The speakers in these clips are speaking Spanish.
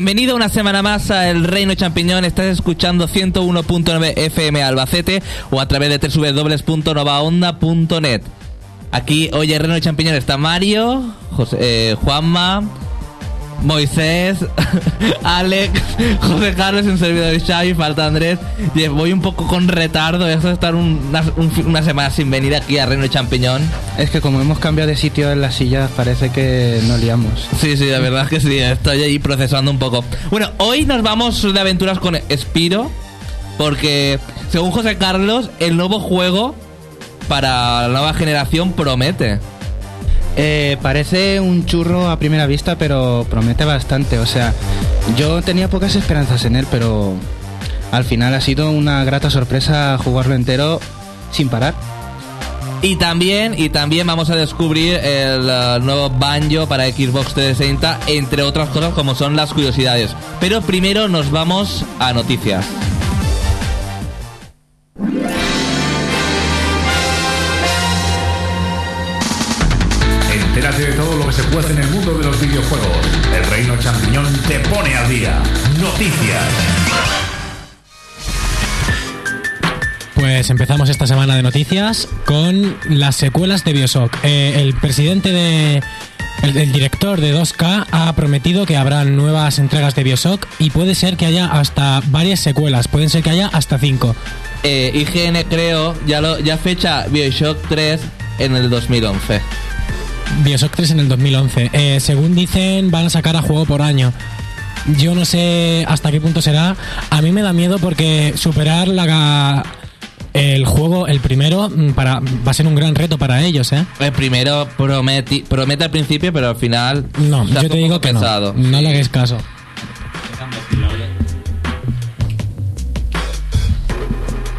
Bienvenido una semana más a El Reino Champiñón. Estás escuchando 101.9 FM Albacete o a través de www.novaonda.net. Aquí hoy el Reino Champiñón está Mario, José- eh, Juanma, Moisés, Alex, José Carlos, un servidor de Xavi, falta Andrés. Y voy un poco con retardo, voy a estar una, un- una semana sin venir aquí a Reino Champiñón. Es que como hemos cambiado de sitio en las sillas, parece que nos liamos. Sí, sí, la verdad es que sí, estoy ahí procesando un poco. Bueno, hoy nos vamos de aventuras con Spiro, porque según José Carlos, el nuevo juego para la nueva generación promete. Eh, parece un churro a primera vista, pero promete bastante. O sea, yo tenía pocas esperanzas en él, pero al final ha sido una grata sorpresa jugarlo entero sin parar. Y también, y también vamos a descubrir el eh, nuevo Banjo para Xbox 360, entre otras cosas como son las curiosidades. Pero primero nos vamos a noticias. Entérate de todo lo que se puede en el mundo de los videojuegos. El Reino Champiñón te pone al día. Noticias. Pues empezamos esta semana de noticias con las secuelas de Bioshock. Eh, el presidente de. El, el director de 2K ha prometido que habrá nuevas entregas de Bioshock y puede ser que haya hasta varias secuelas, pueden ser que haya hasta cinco. Eh, IGN creo, ya, lo, ya fecha Bioshock 3 en el 2011. Bioshock 3 en el 2011. Eh, según dicen, van a sacar a juego por año. Yo no sé hasta qué punto será. A mí me da miedo porque superar la, el juego, el primero, mm, para, va a ser un gran reto para ellos, ¿eh? El primero prometi- promete al principio, pero al final. No, yo te digo que pesado. no. No le hagáis caso.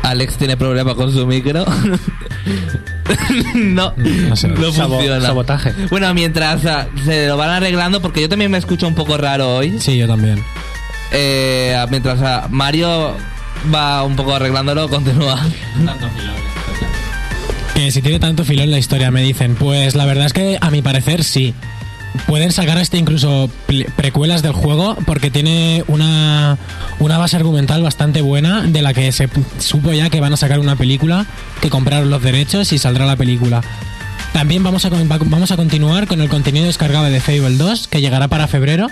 Alex tiene problema con su micro. no, No sé. no Sabo- funciona. sabotaje. Bueno, mientras ah, se lo van arreglando, porque yo también me escucho un poco raro hoy. Sí, yo también. Eh, mientras ah, Mario va un poco arreglándolo, continúa. Que si tiene tanto filón la historia, me dicen. Pues la verdad es que a mi parecer sí. Pueden sacar hasta incluso precuelas del juego porque tiene una, una base argumental bastante buena de la que se supo ya que van a sacar una película, que compraron los derechos y saldrá la película. También vamos a, vamos a continuar con el contenido descargable de Fable 2 que llegará para febrero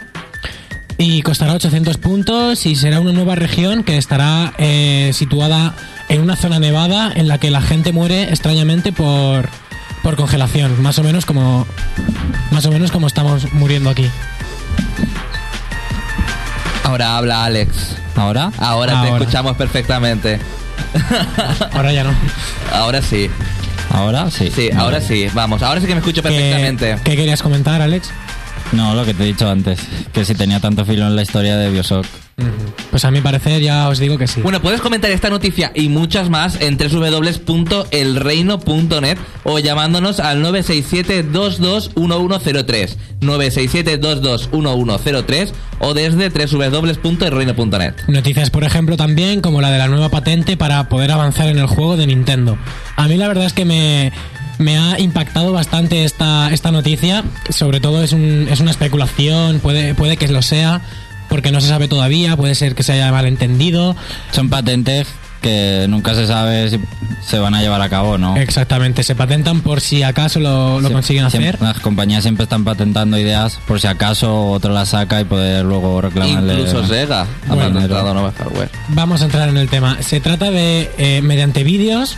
y costará 800 puntos y será una nueva región que estará eh, situada en una zona nevada en la que la gente muere extrañamente por, por congelación, más o menos como más o menos como estamos muriendo aquí. Ahora habla Alex. ¿Ahora? Ahora te escuchamos perfectamente. Ahora ya no. Ahora sí. ¿Ahora? Sí. Sí, ahora sí. Vamos, ahora sí que me escucho ¿Qué, perfectamente. qué querías comentar, Alex? No, lo que te he dicho antes. Que si tenía tanto filo en la historia de Bioshock. Pues a mi parecer ya os digo que sí. Bueno, puedes comentar esta noticia y muchas más en www.elreino.net o llamándonos al 967-221103, 967-221103 o desde www.elreino.net. Noticias, por ejemplo, también como la de la nueva patente para poder avanzar en el juego de Nintendo. A mí la verdad es que me, me ha impactado bastante esta, esta noticia. Sobre todo es, un- es una especulación, puede, puede que lo sea, porque no se sabe todavía, puede ser que se haya malentendido. Son patentes que nunca se sabe si se van a llevar a cabo o no. Exactamente, se patentan por si acaso lo, lo consiguen siempre- hacer. Las compañías siempre están patentando ideas por si acaso otro las saca y poder luego reclamarle. Incluso Sega ha Bueno, patentado nueva hardware. Vamos a entrar en el tema. Se trata de, eh, mediante vídeos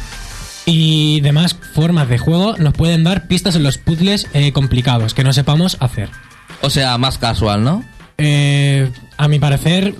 y demás formas de juego, nos pueden dar pistas en los puzzles eh, complicados que no sepamos hacer. O sea, más casual, ¿no? Eh, a mi parecer,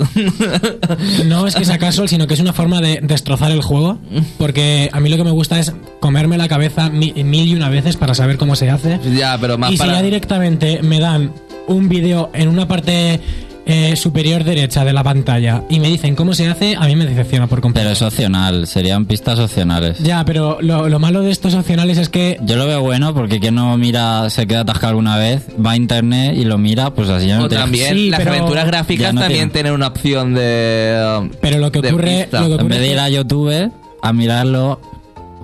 no es que sea casual, sino que es una forma de destrozar el juego. Porque a mí lo que me gusta es comerme la cabeza mi- mil y una veces para saber cómo se hace. Ya, pero más Y si para... ya directamente me dan un vídeo en una parte eh, superior derecha de la pantalla y me dicen cómo se hace, a mí me decepciona por completo. Pero es opcional, serían pistas opcionales. Ya, pero lo, lo malo de estos opcionales es que Yo lo veo bueno porque quien no mira, se queda atascado alguna vez, va a internet y lo mira, pues así ya no O te- también Sí, las pero- aventuras gráficas no también tiene- tienen una opción de... Pero lo que ocurre- pista. lo que En vez de ir a YouTube a mirarlo,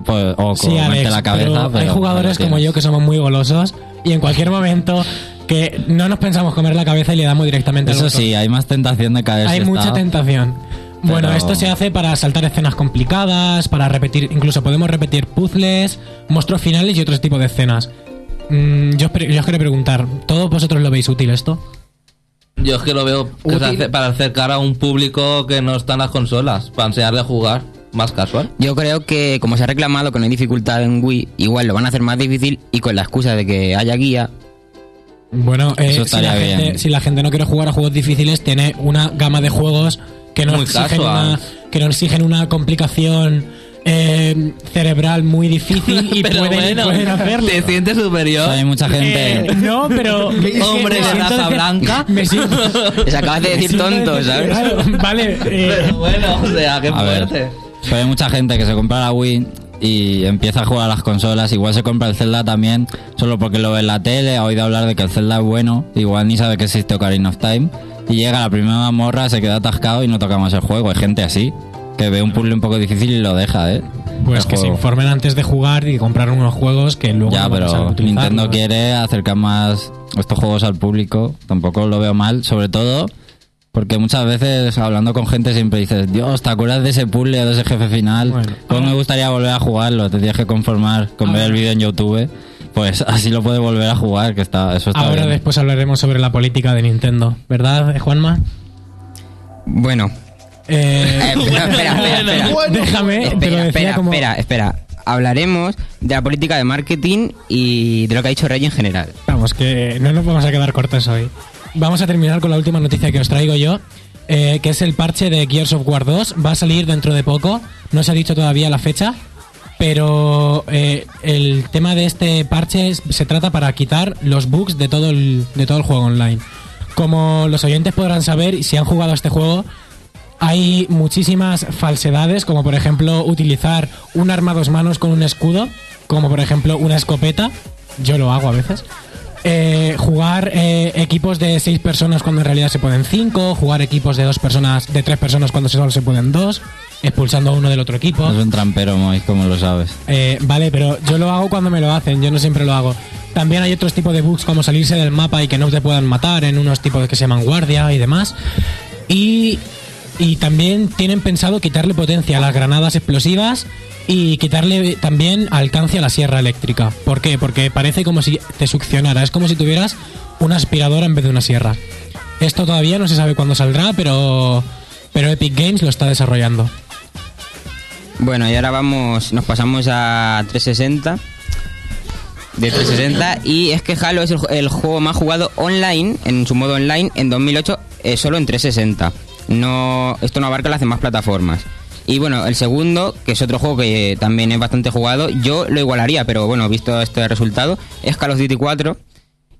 pues, o Sí, comerte Alex, la cabeza. pero hay jugadores como yo que somos muy golosos y en cualquier momento que no nos pensamos comer la cabeza y le damos directamente al Eso botón. sí, hay más tentación de caer. Hay mucha está- tentación. Bueno, esto se hace para saltar escenas complicadas, para repetir, incluso podemos repetir puzzles, monstruos finales y otro tipo de escenas. Mm, yo, os yo os quiero preguntar, ¿todos vosotros lo veis útil esto? Yo es que lo veo que se Útil. hace para acercar a un público que no está en las consolas, para enseñarle a jugar más casual. Yo creo que como se ha reclamado que no hay dificultad en Wii, igual lo van a hacer más difícil y con la excusa de que haya guía, Bueno, eh, Eso si, la gente, bien. si la gente no quiere jugar a juegos difíciles, tiene una gama de juegos que no, Muy exigen una, que no exigen una complicación eh, cerebral muy difícil y Pero pueden, bueno, pueden hacerlo. te sientes superior. Hay mucha gente. Eh, no, pero. Hombre de raza blanca. Me siento. les acabas de decir tonto, ¿sabes? decepcionado. Vale, eh, Pero bueno, o sea, qué A ver, fuerte. pero hay mucha gente que se compra la Wii y empieza a jugar a las consolas. Igual se compra el Zelda también, solo porque lo ve en la tele, ha oído hablar de que el Zelda es bueno. Igual ni sabe que existe Ocarina of Time. Y llega a la primera morra, se queda atascado y no toca más el juego. Hay gente así, que ve un puzzle un poco difícil y lo deja, ¿eh? pues El que se informen antes de jugar y comprar unos juegos que luego Ya, no van a saber pero. Nintendo quiere acercar más estos juegos al público. Tampoco lo veo mal, sobre todo porque muchas veces hablando con gente siempre dices, Dios, ¿te acuerdas de ese puzzle o de ese jefe final? Bueno. pues me gustaría volver a jugarlo, te tienes que conformar con ver el vídeo en YouTube. Pues así lo puedes volver a jugar, que está, eso está Ahora bien. después hablaremos sobre la política de Nintendo, ¿verdad, eh, Juanma? Bueno, Eh, eh, espera, espera, espera. Déjame, te lo Espera, decía espera, como... espera, espera. Hablaremos de la política de marketing y de lo que ha dicho Rey en general. Vamos, que no nos vamos a quedar cortos hoy. Vamos a terminar con la última noticia que os traigo yo, eh, que es el parche de Gears of War 2. Va a salir dentro de poco, no se ha dicho todavía la fecha, pero eh, el tema de este parche se trata para quitar los bugs de todo, el, de todo el juego online. Como los oyentes podrán saber, si han jugado a este juego, hay muchísimas falsedades, como por ejemplo utilizar un arma a dos manos con un escudo, como por ejemplo una escopeta, yo lo hago a veces. Eh, jugar eh, equipos de seis personas cuando en realidad se pueden cinco, jugar equipos de dos personas, de tres personas cuando solo se pueden dos, expulsando a uno del otro equipo. Es un trampero, Mois, como lo sabes. Eh, vale, pero yo lo hago cuando me lo hacen, yo no siempre lo hago. También hay otros tipos de bugs como salirse del mapa y que no te puedan matar en unos tipos que se llaman guardia y demás. Y, y también tienen pensado quitarle potencia a las granadas explosivas y quitarle también alcance a la sierra eléctrica. ¿Por qué? Porque parece como si te succionara, es como si tuvieras una aspiradora en vez de una sierra. Esto todavía no se sabe cuándo saldrá, pero, pero Epic Games lo está desarrollando. Bueno, y ahora vamos, nos pasamos a 360. De 360 y es que Halo es el, ju- el juego más jugado online, en su modo online, en 2008, eh, solo en 360. No, esto no abarca las demás plataformas. Y bueno, el segundo, que es otro juego que también es bastante jugado, yo lo igualaría, pero bueno, visto este resultado, es Call of Duty 4.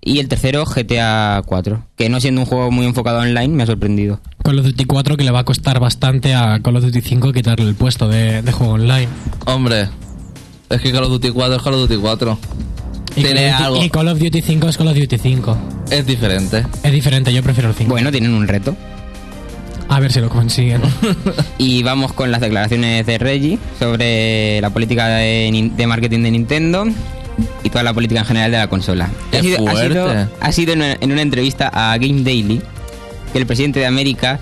Y el tercero, GTA 4, que no siendo un juego muy enfocado online, me ha sorprendido. Call of Duty 4 que le va a costar bastante a Call of Duty 5 quitarle el puesto de, de juego online. Hombre, es que Call of Duty 4 es Call of Duty 4. Y Tiene Call of Duty- algo. y Call of Duty 5 es Call of Duty 5. Es diferente. Es diferente, yo prefiero el 5. Bueno, tienen un reto. A ver si lo consiguen. Y vamos con las declaraciones de Reggie sobre la política de, marketing de Nintendo y toda la política en general de la consola. ¡Qué ha sido, ha sido- ha sido en, una, en una entrevista a Game Daily que el presidente de América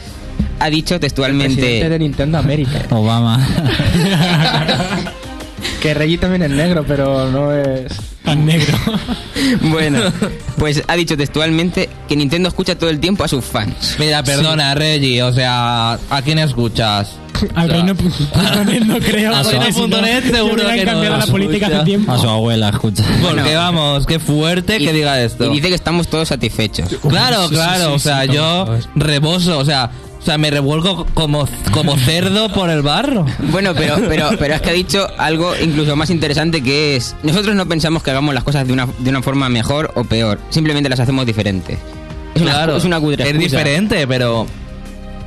ha dicho Presidente de textualmente... Nintendo América. Obama. Que Reggie también es negro, pero no es. Tan negro. Bueno, pues ha dicho textualmente que Nintendo escucha todo el tiempo a sus fans. Mira, perdona, Reggie, o sea, ¿a quién escuchas? Al reino.net no creo. A no, reino.net seguro que no la política hace tiempo. A su abuela, escucha. Porque Bueno. vamos, qué fuerte que diga esto. Y dice que estamos todos satisfechos. Claro, Sí, sí, claro, sí, o sea, sí, yo reboso, o sea, o sea, me revuelco como, como cerdo por el barro. Bueno, pero, pero, pero es que ha dicho algo incluso más interesante que es, nosotros no pensamos que hagamos las cosas de una, de una forma mejor o peor, simplemente las hacemos diferentes. Es una, claro, es una cutre es diferente, pero...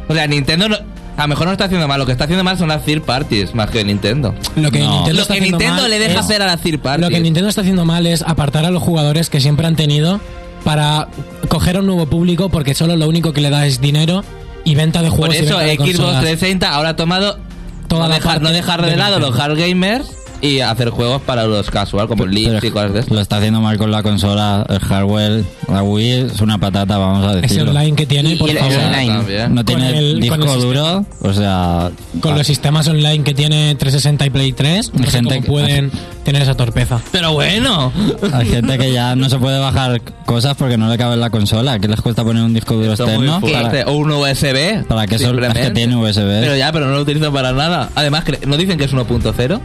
O sea, Nintendo no- a lo mejor no está haciendo mal, lo que está haciendo mal son las third parties, más que Nintendo. Lo que No. Nintendo Lo está que haciendo Nintendo mal le deja es- hacer a las third parties. Lo que Nintendo está haciendo mal es apartar a los jugadores que siempre han tenido para coger a un nuevo público porque solo lo único que le da es dinero y venta de Por juegos. y eso venta de Xbox consolas. 360 ahora ha tomado Toda no la dejar, parte no dejar de, de lado los hard gamers y hacer juegos para los casual, como Leaks y cosas de Lo está haciendo mal con la consola, el hardware. La Wii es una patata, vamos a Ese decirlo. online que tiene, por el- favor. el online. También. No tiene el- disco duro, o sea... Con los sistemas online que tiene 360 y Play 3, no Hay sé gente cómo que- pueden tener esa torpeza. Pero bueno. Hay gente que ya no se puede bajar cosas porque no le cabe en la consola. que les cuesta poner un disco duro Esto es externo? Para, O un USB. para que eso es simplemente. que tiene USB. Pero ya, pero no lo utilizo para nada. Además, ¿no dicen que es 1.0?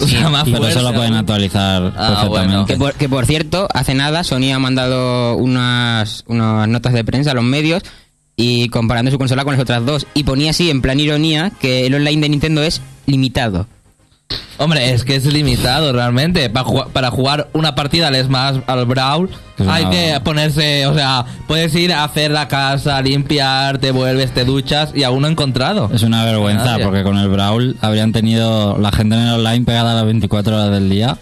O sea, más pero eso lo pueden actualizar Ah, bueno. perfectamente. Que por, que por cierto, hace nada Sony ha mandado unas, unas notas de prensa a los medios y comparando su consola con las otras dos. Y ponía así, en plan ironía, que el online de Nintendo es limitado. Hombre, es que es limitado realmente. Para jugar, para jugar una partida al Smash, al Brawl, Es hay que ponerse, o sea, puedes ir a hacer la casa, limpiar, te vuelves, te duchas y aún no he encontrado. Es una vergüenza Nadie. porque con el Brawl habrían tenido la gente en el online pegada a las 24 horas del día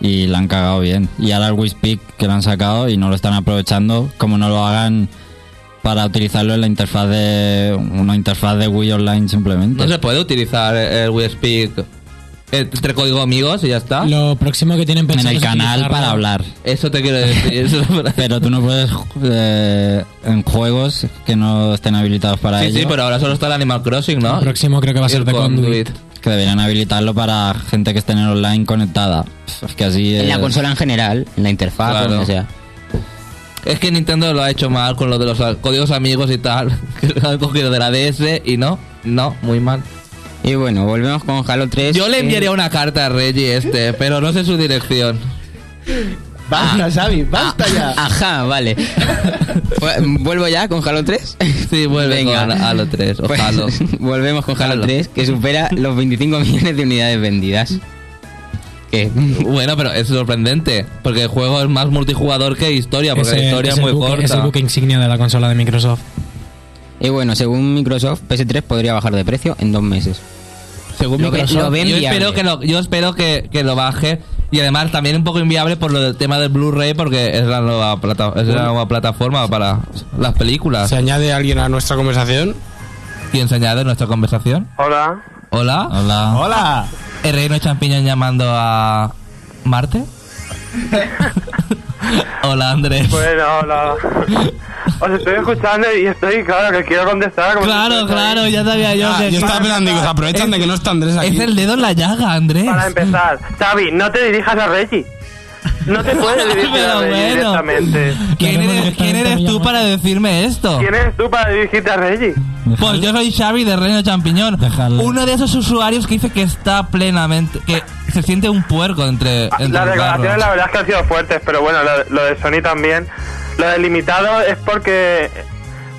y la han cagado bien. Y ahora el Wii Speak que lo han sacado y no lo están aprovechando como no lo hagan para utilizarlo en la interfaz de una interfaz de Wii Online simplemente. No se puede utilizar el Wii Speak entre código amigos y ya está. Lo próximo que tienen en pensado el es canal utilizarlo- para hablar. Eso te quiero decir. eso- Pero tú no puedes eh, en juegos que no estén habilitados para sí, ello. sí, pero ahora solo está el Animal Crossing, ¿no? El próximo creo que va a ser el The Conduit. Que deberían habilitarlo para gente que esté en el online conectada. Es que así En la consola en general, en la interfaz, Claro. o sea. Es que Nintendo lo ha hecho mal con lo de los códigos amigos y tal. Que lo han cogido de la DS y no, no, muy mal. Y bueno, volvemos con Halo 3. Yo le que- enviaría una carta a Reggie este, pero no sé su dirección. Basta, Xavi, basta ya. Ajá, vale. ¿Vuelvo ya con Halo 3? Sí, vuelve Venga. con Halo 3 o Pues, Halo. volvemos con Halo Halo. 3, que supera los 25 millones de unidades vendidas. ¿Qué? Bueno, pero es sorprendente, porque el juego es más multijugador que historia, porque la historia es, el muy buque- corta. Es el buque insignia de la consola de Microsoft. Y bueno, según Microsoft, PS3 podría bajar de precio en dos meses. Según Lo ve- Microsoft, lo ven yo espero que lo, yo espero que, que lo baje y además también un poco inviable por lo del tema del Blu-ray porque es la nueva plata, es la nueva plataforma para las películas. ¿Se añade alguien a nuestra conversación? ¿Quién se añade en nuestra conversación? Hola. Hola. Hola. Hola. ¿El reino champiñón llamando a Marte? Hola Andrés. Bueno, hola. Os estoy escuchando y estoy, claro, que quiero contestar. como Claro, claro, ya sabía yo Ah, que yo estaba pensando, digo, se aprovechan de que no está Andrés aquí. es el dedo en la llaga, Andrés. Para empezar, Xavi, no te dirijas a Reggie. No te puedes dirigir Pero a Reggie bueno. directamente. ¿Quién eres, quién tú para decirme esto? ¿Quién eres tú para dirigirte a Reggie? Pues yo soy Xavi de Reino Champiñón. Uno de esos usuarios que dice que está plenamente. que se siente un puerco entre. entre Las los declaraciones barros. la verdad es que han sido fuertes, pero bueno, lo, lo de Sony también. Lo del limitado es porque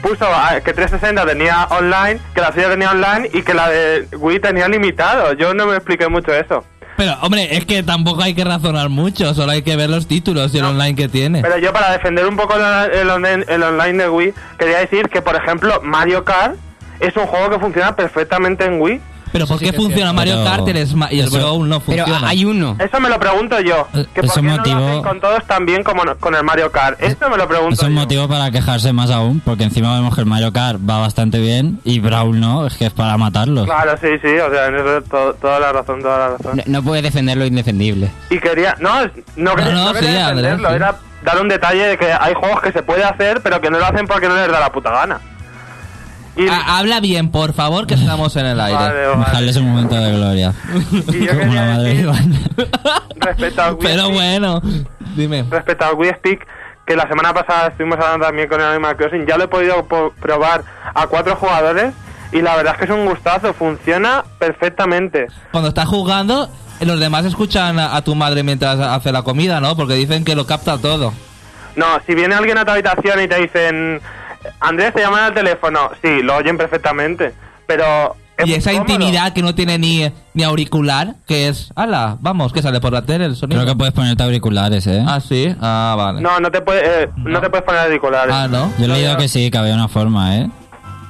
puso que 360 tenía online, que la suya tenía online y que la de Wii tenía limitado. Yo no me expliqué mucho eso. Pero, hombre, es que tampoco hay que razonar mucho, solo hay que ver los títulos y el online que tiene. Pero yo para defender un poco el, el el online de Wii, quería decir que, por ejemplo, Mario Kart es un juego que funciona perfectamente en Wii. Pero ¿por qué funciona Mario Pero Kart y el, Sma- y el eso- Brawl no Pero funciona? hay uno. Eso me lo pregunto yo. Eh, Que es por qué un no lo motivo- hacen con todos tan bien como no- con el Mario Kart. Esto me lo pregunto Es un yo. motivo para quejarse más aún, porque encima vemos que el Mario Kart va bastante bien y Brawl no, es que es para matarlos. Claro, sí, sí, o sea, en eso to- toda la razón, toda la razón. No, no puedes defender lo indefendible. Y quería, no, es- no, quería- no, no quería sí, Andrés, defenderlo, sí. era dar un detalle de que hay juegos que se puede hacer, pero que no lo hacen porque no les da la puta gana. Y, Ah, habla bien, por favor, que estamos en el aire. vale, vale. Dejarles un momento de gloria. Y yo Como la madre de decir, Iván. respecto al Wii Pero Speak- bueno, dime. respecto al Wii Speak, que la semana pasada estuvimos hablando también con el Animal Crossing, ya lo he podido po- probar a cuatro jugadores y la verdad es que es un gustazo, funciona perfectamente. Cuando estás jugando, los demás escuchan a, a tu madre mientras hace la comida, ¿no? Porque dicen que lo capta todo. No, si viene alguien a tu habitación y te dicen, Andrés, te llaman al teléfono, sí, lo oyen perfectamente, pero... es Y esa cómodo. intimidad que no tiene ni, ni auricular, que es, ala, vamos, que sale por la tele el sonido. Creo que puedes ponerte auriculares, ¿eh? Ah, sí, ah, vale. No, no te, puede, eh, no. No. te puedes poner auriculares. Ah, ¿no? Yo he leído que sí, que había una forma, ¿eh?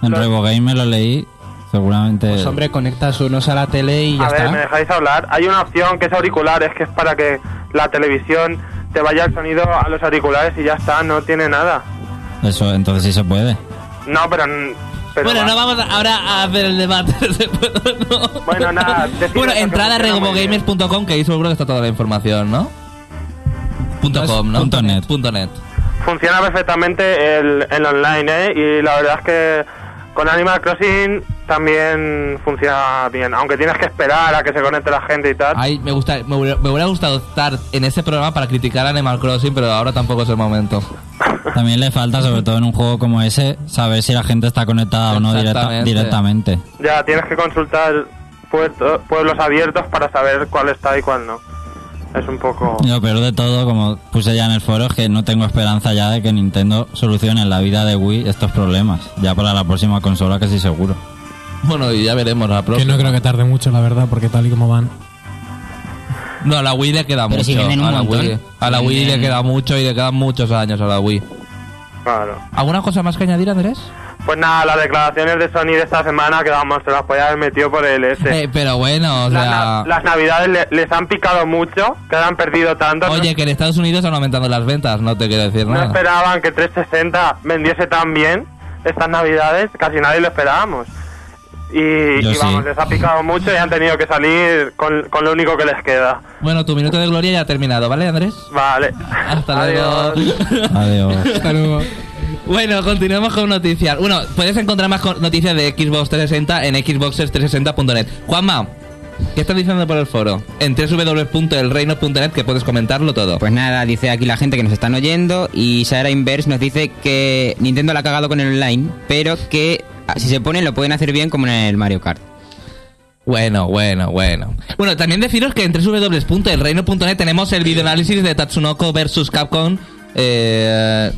En Revo Game me lo leí, seguramente... Pues hombre, conectas unos a la tele y ya A ver, está. ¿me dejáis hablar? Hay una opción que es auriculares, que es para que la televisión te vaya el sonido a los auriculares y ya está, no tiene nada. Eso, entonces sí se puede. No, pero pero bueno, va. no vamos ahora a hacer el debate. Bueno, nada, bueno, entrada a regobogamers.com, que ahí seguro que está toda la información, ¿no? Punto .com, ¿no? Punto net. Punto net. Funciona perfectamente el, el online, ¿eh? Y la verdad es que con Animal Crossing también funciona bien, aunque tienes que esperar a que se conecte la gente y tal. Ay, me, gusta, me, hubiera, me hubiera gustado estar en ese programa para criticar Animal Crossing, pero ahora tampoco es el momento. También le falta, sobre todo en un juego como ese, saber si la gente está conectada o no directa- directamente. Ya tienes que consultar puerto- pueblos abiertos para saber cuál está y cuál no. Es un poco... Lo peor de todo, como puse ya en el foro, es que no tengo esperanza ya de que Nintendo solucione en la vida de Wii estos problemas. Ya para la próxima consola casi seguro. Bueno, y ya veremos la Que próxima. no creo que tarde mucho, la verdad, porque tal y como van. No, a la Wii le queda Pero mucho. si venden un a la montón. Wii, a la Wii le queda mucho y le quedan muchos años a la Wii. Claro. ¿Alguna cosa más que añadir, Andrés? Pues nada, las declaraciones de Sony de esta semana que vamos, se las podía haber metido por el S. Eh, pero bueno, o Las, sea... na- las navidades le- les han picado mucho, que han perdido tanto. no- Oye, que en Estados Unidos están aumentando las ventas, no te quiero decir no, nada. esperaban que 360 vendiese tan bien estas navidades, casi nadie lo esperábamos. Y, vamos, sí. les ha picado mucho y han tenido que salir con, con lo único que les queda. Bueno, tu minuto de gloria ya ha terminado, ¿vale, Andrés? Vale. Hasta Adiós. luego. Adiós. Bueno, continuemos con noticias. Bueno, puedes encontrar más noticias de Xbox 360 en xboxes360.net. Juanma, ¿qué estás diciendo por el foro? En www.elreino.net que puedes comentarlo todo. Pues nada, dice aquí la gente que nos están oyendo y Sara Inverse nos dice que Nintendo la ha cagado con el online, pero que ah, si se ponen lo pueden hacer bien como en el Mario Kart. Bueno, bueno, bueno. Bueno, también deciros que en www.elreino.net tenemos el videoanálisis de Tatsunoko vs Capcom. Eh,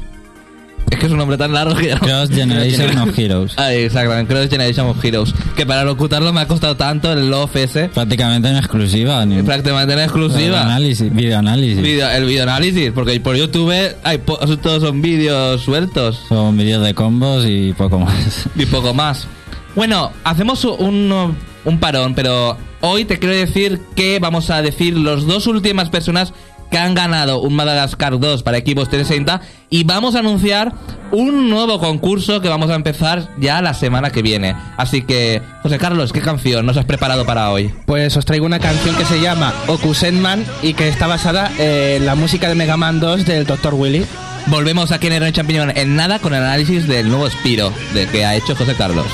es que es un nombre tan largo que ya no- Cross Generation of Heroes. Ah, exactamente, Cross Generation of Heroes. Que para locutarlo me ha costado tanto el Love ese. Prácticamente en exclusiva. Ni Prácticamente en exclusiva. Análisis, videoanálisis. Video- el videoanálisis, porque por YouTube hay po- todos son vídeos sueltos Son vídeos de combos y poco más. y poco más. Bueno, hacemos un, un parón, pero hoy te quiero decir que vamos a decir los dos últimas personas que han ganado un Madagascar 2 para Xbox 360 y vamos a anunciar un nuevo concurso que vamos a empezar ya la semana que viene. Así que, José Carlos, ¿qué canción nos has preparado para hoy? Pues os traigo una canción que se llama Okusenman y que está basada en la música de Mega Man 2 del Dr. Willy. Volvemos aquí en el Champiñón en nada con el análisis del nuevo Spiro de que ha hecho José Carlos.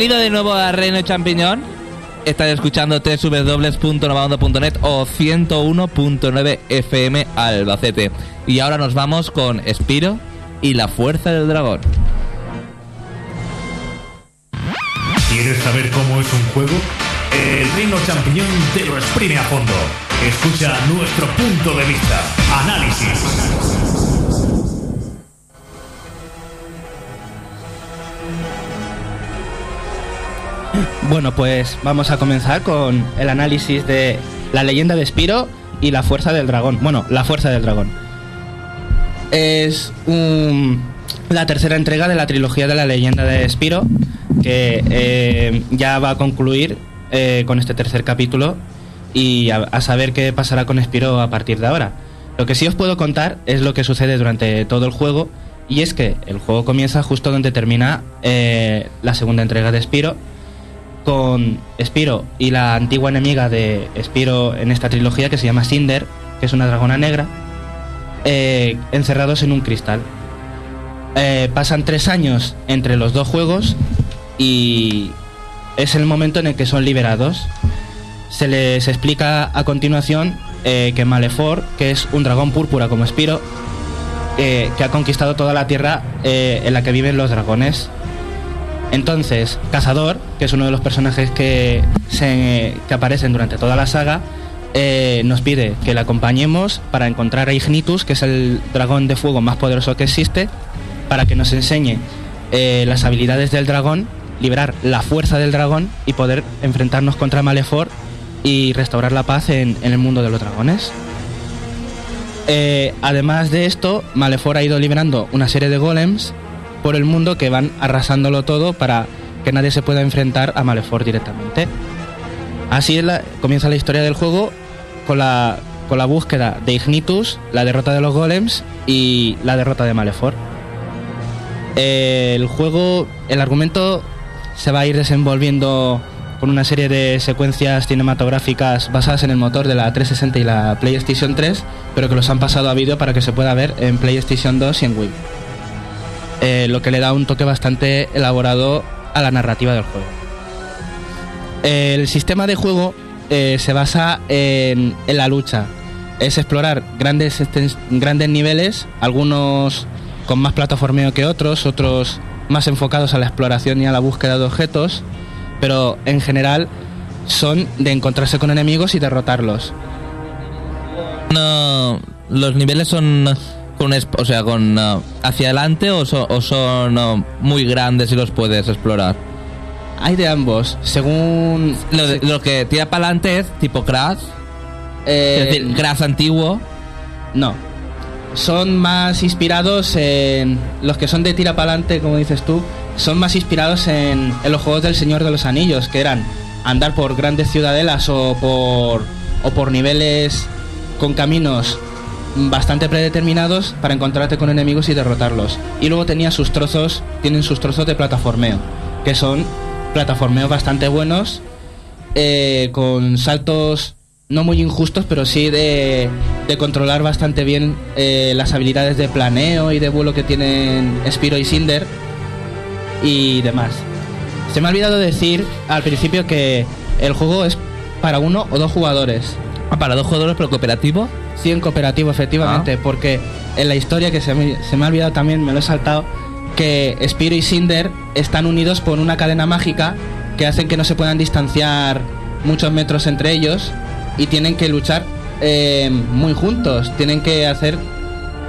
Bienvenido de nuevo a Reino Champiñón. Estás escuchando www.novaondo.net o 101.9 FM Albacete. Y ahora nos vamos con Spiro y la Fuerza del Dragón. ¿Quieres saber cómo es un juego? El Reino Champiñón te lo exprime a fondo. Escucha nuestro punto de vista. Análisis. Bueno, pues vamos a comenzar con el análisis de la leyenda de Spiro y la fuerza del dragón. Bueno, la fuerza del dragón. Es un- la tercera entrega de la trilogía de la leyenda de Spiro, que eh, ya va a concluir eh, con este tercer capítulo y a, saber qué pasará con Spiro a partir de ahora. Lo que sí os puedo contar es lo que sucede durante todo el juego y es que el juego comienza justo donde termina eh, la segunda entrega de Spiro con Spiro y la antigua enemiga de Spiro en esta trilogía que se llama Cinder, que es una dragona negra, eh, encerrados en un cristal. Eh, pasan tres años entre los dos juegos y es el momento en el que son liberados. Se les explica a continuación eh, que Malefor, que es un dragón púrpura como Spiro, que ha conquistado toda la tierra en la que viven los dragones. Entonces, Cazador, que es uno de los personajes que, se, que aparecen durante toda la saga, eh, nos pide que le acompañemos para encontrar a Ignitus, que es el dragón de fuego más poderoso que existe, para que nos enseñe eh, las habilidades del dragón, liberar la fuerza del dragón y poder enfrentarnos contra Malefor y restaurar la paz en, el mundo de los dragones. Eh, además de esto, Malefor ha ido liberando una serie de golems por el mundo que van arrasándolo todo para que nadie se pueda enfrentar a Malefor directamente. Así es la- comienza la historia del juego con la, con la búsqueda de Ignitus, la derrota de los golems y la derrota de Malefor. Eh, el juego, el argumento se va a ir desenvolviendo con una serie de secuencias cinematográficas basadas en el motor de la 360 y la PlayStation 3, pero que los han pasado a vídeo para que se pueda ver en PlayStation 2 y en Wii. Eh, lo que le da un toque bastante elaborado a la narrativa del juego. El sistema de juego eh, se basa en, la lucha. Es explorar grandes, grandes niveles, algunos con más plataformeo que otros, otros más enfocados a la exploración y a la búsqueda de objetos, pero en general son de encontrarse con enemigos y derrotarlos. No, los niveles son con o sea, con uh, hacia adelante o, so- o son uh, muy grandes y los puedes explorar. Hay de ambos, según Lo, de- lo que tira para adelante es tipo Crash, eh, es decir, Crash antiguo. No. Son más inspirados en. Los que son de tira para adelante, como dices tú, son más inspirados en, en los juegos del Señor de los Anillos, que eran andar por grandes ciudadelas o por. o por niveles con caminos bastante predeterminados para encontrarte con enemigos y derrotarlos. Y luego tenía sus trozos, tienen sus trozos de plataformeo, que son plataformeos bastante buenos, eh, con saltos no muy injustos, pero sí de, de controlar bastante bien eh, las habilidades de planeo y de vuelo que tienen Spiro y Cinder y demás. Se me ha olvidado decir al principio que el juego es para uno o dos jugadores. Ah, para dos jugadores pero cooperativo. Sí, en cooperativo, efectivamente, porque en la historia que se me, se me ha olvidado también, me lo he saltado, que Spiro y Cinder están unidos por una cadena mágica que hacen que no se puedan distanciar muchos metros entre ellos y tienen que luchar eh, muy juntos, tienen que hacer...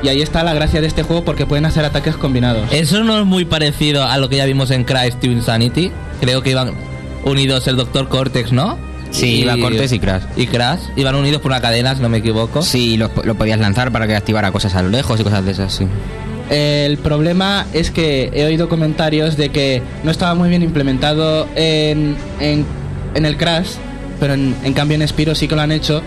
Y ahí está la gracia de este juego porque pueden hacer ataques combinados. Eso no es muy parecido a lo que ya vimos en Crash to Insanity. Creo que iban unidos el Doctor Cortex, ¿no? Sí, iba Cortex y Crash. Y Crash. Iban unidos por una cadena, si no me equivoco. Sí, lo, lo podías lanzar para que activara cosas a lo lejos y cosas de esas, sí. El problema es que he oído comentarios de que no estaba muy bien implementado en, en, en el Crash, pero en, en cambio en Spiro sí que lo han hecho,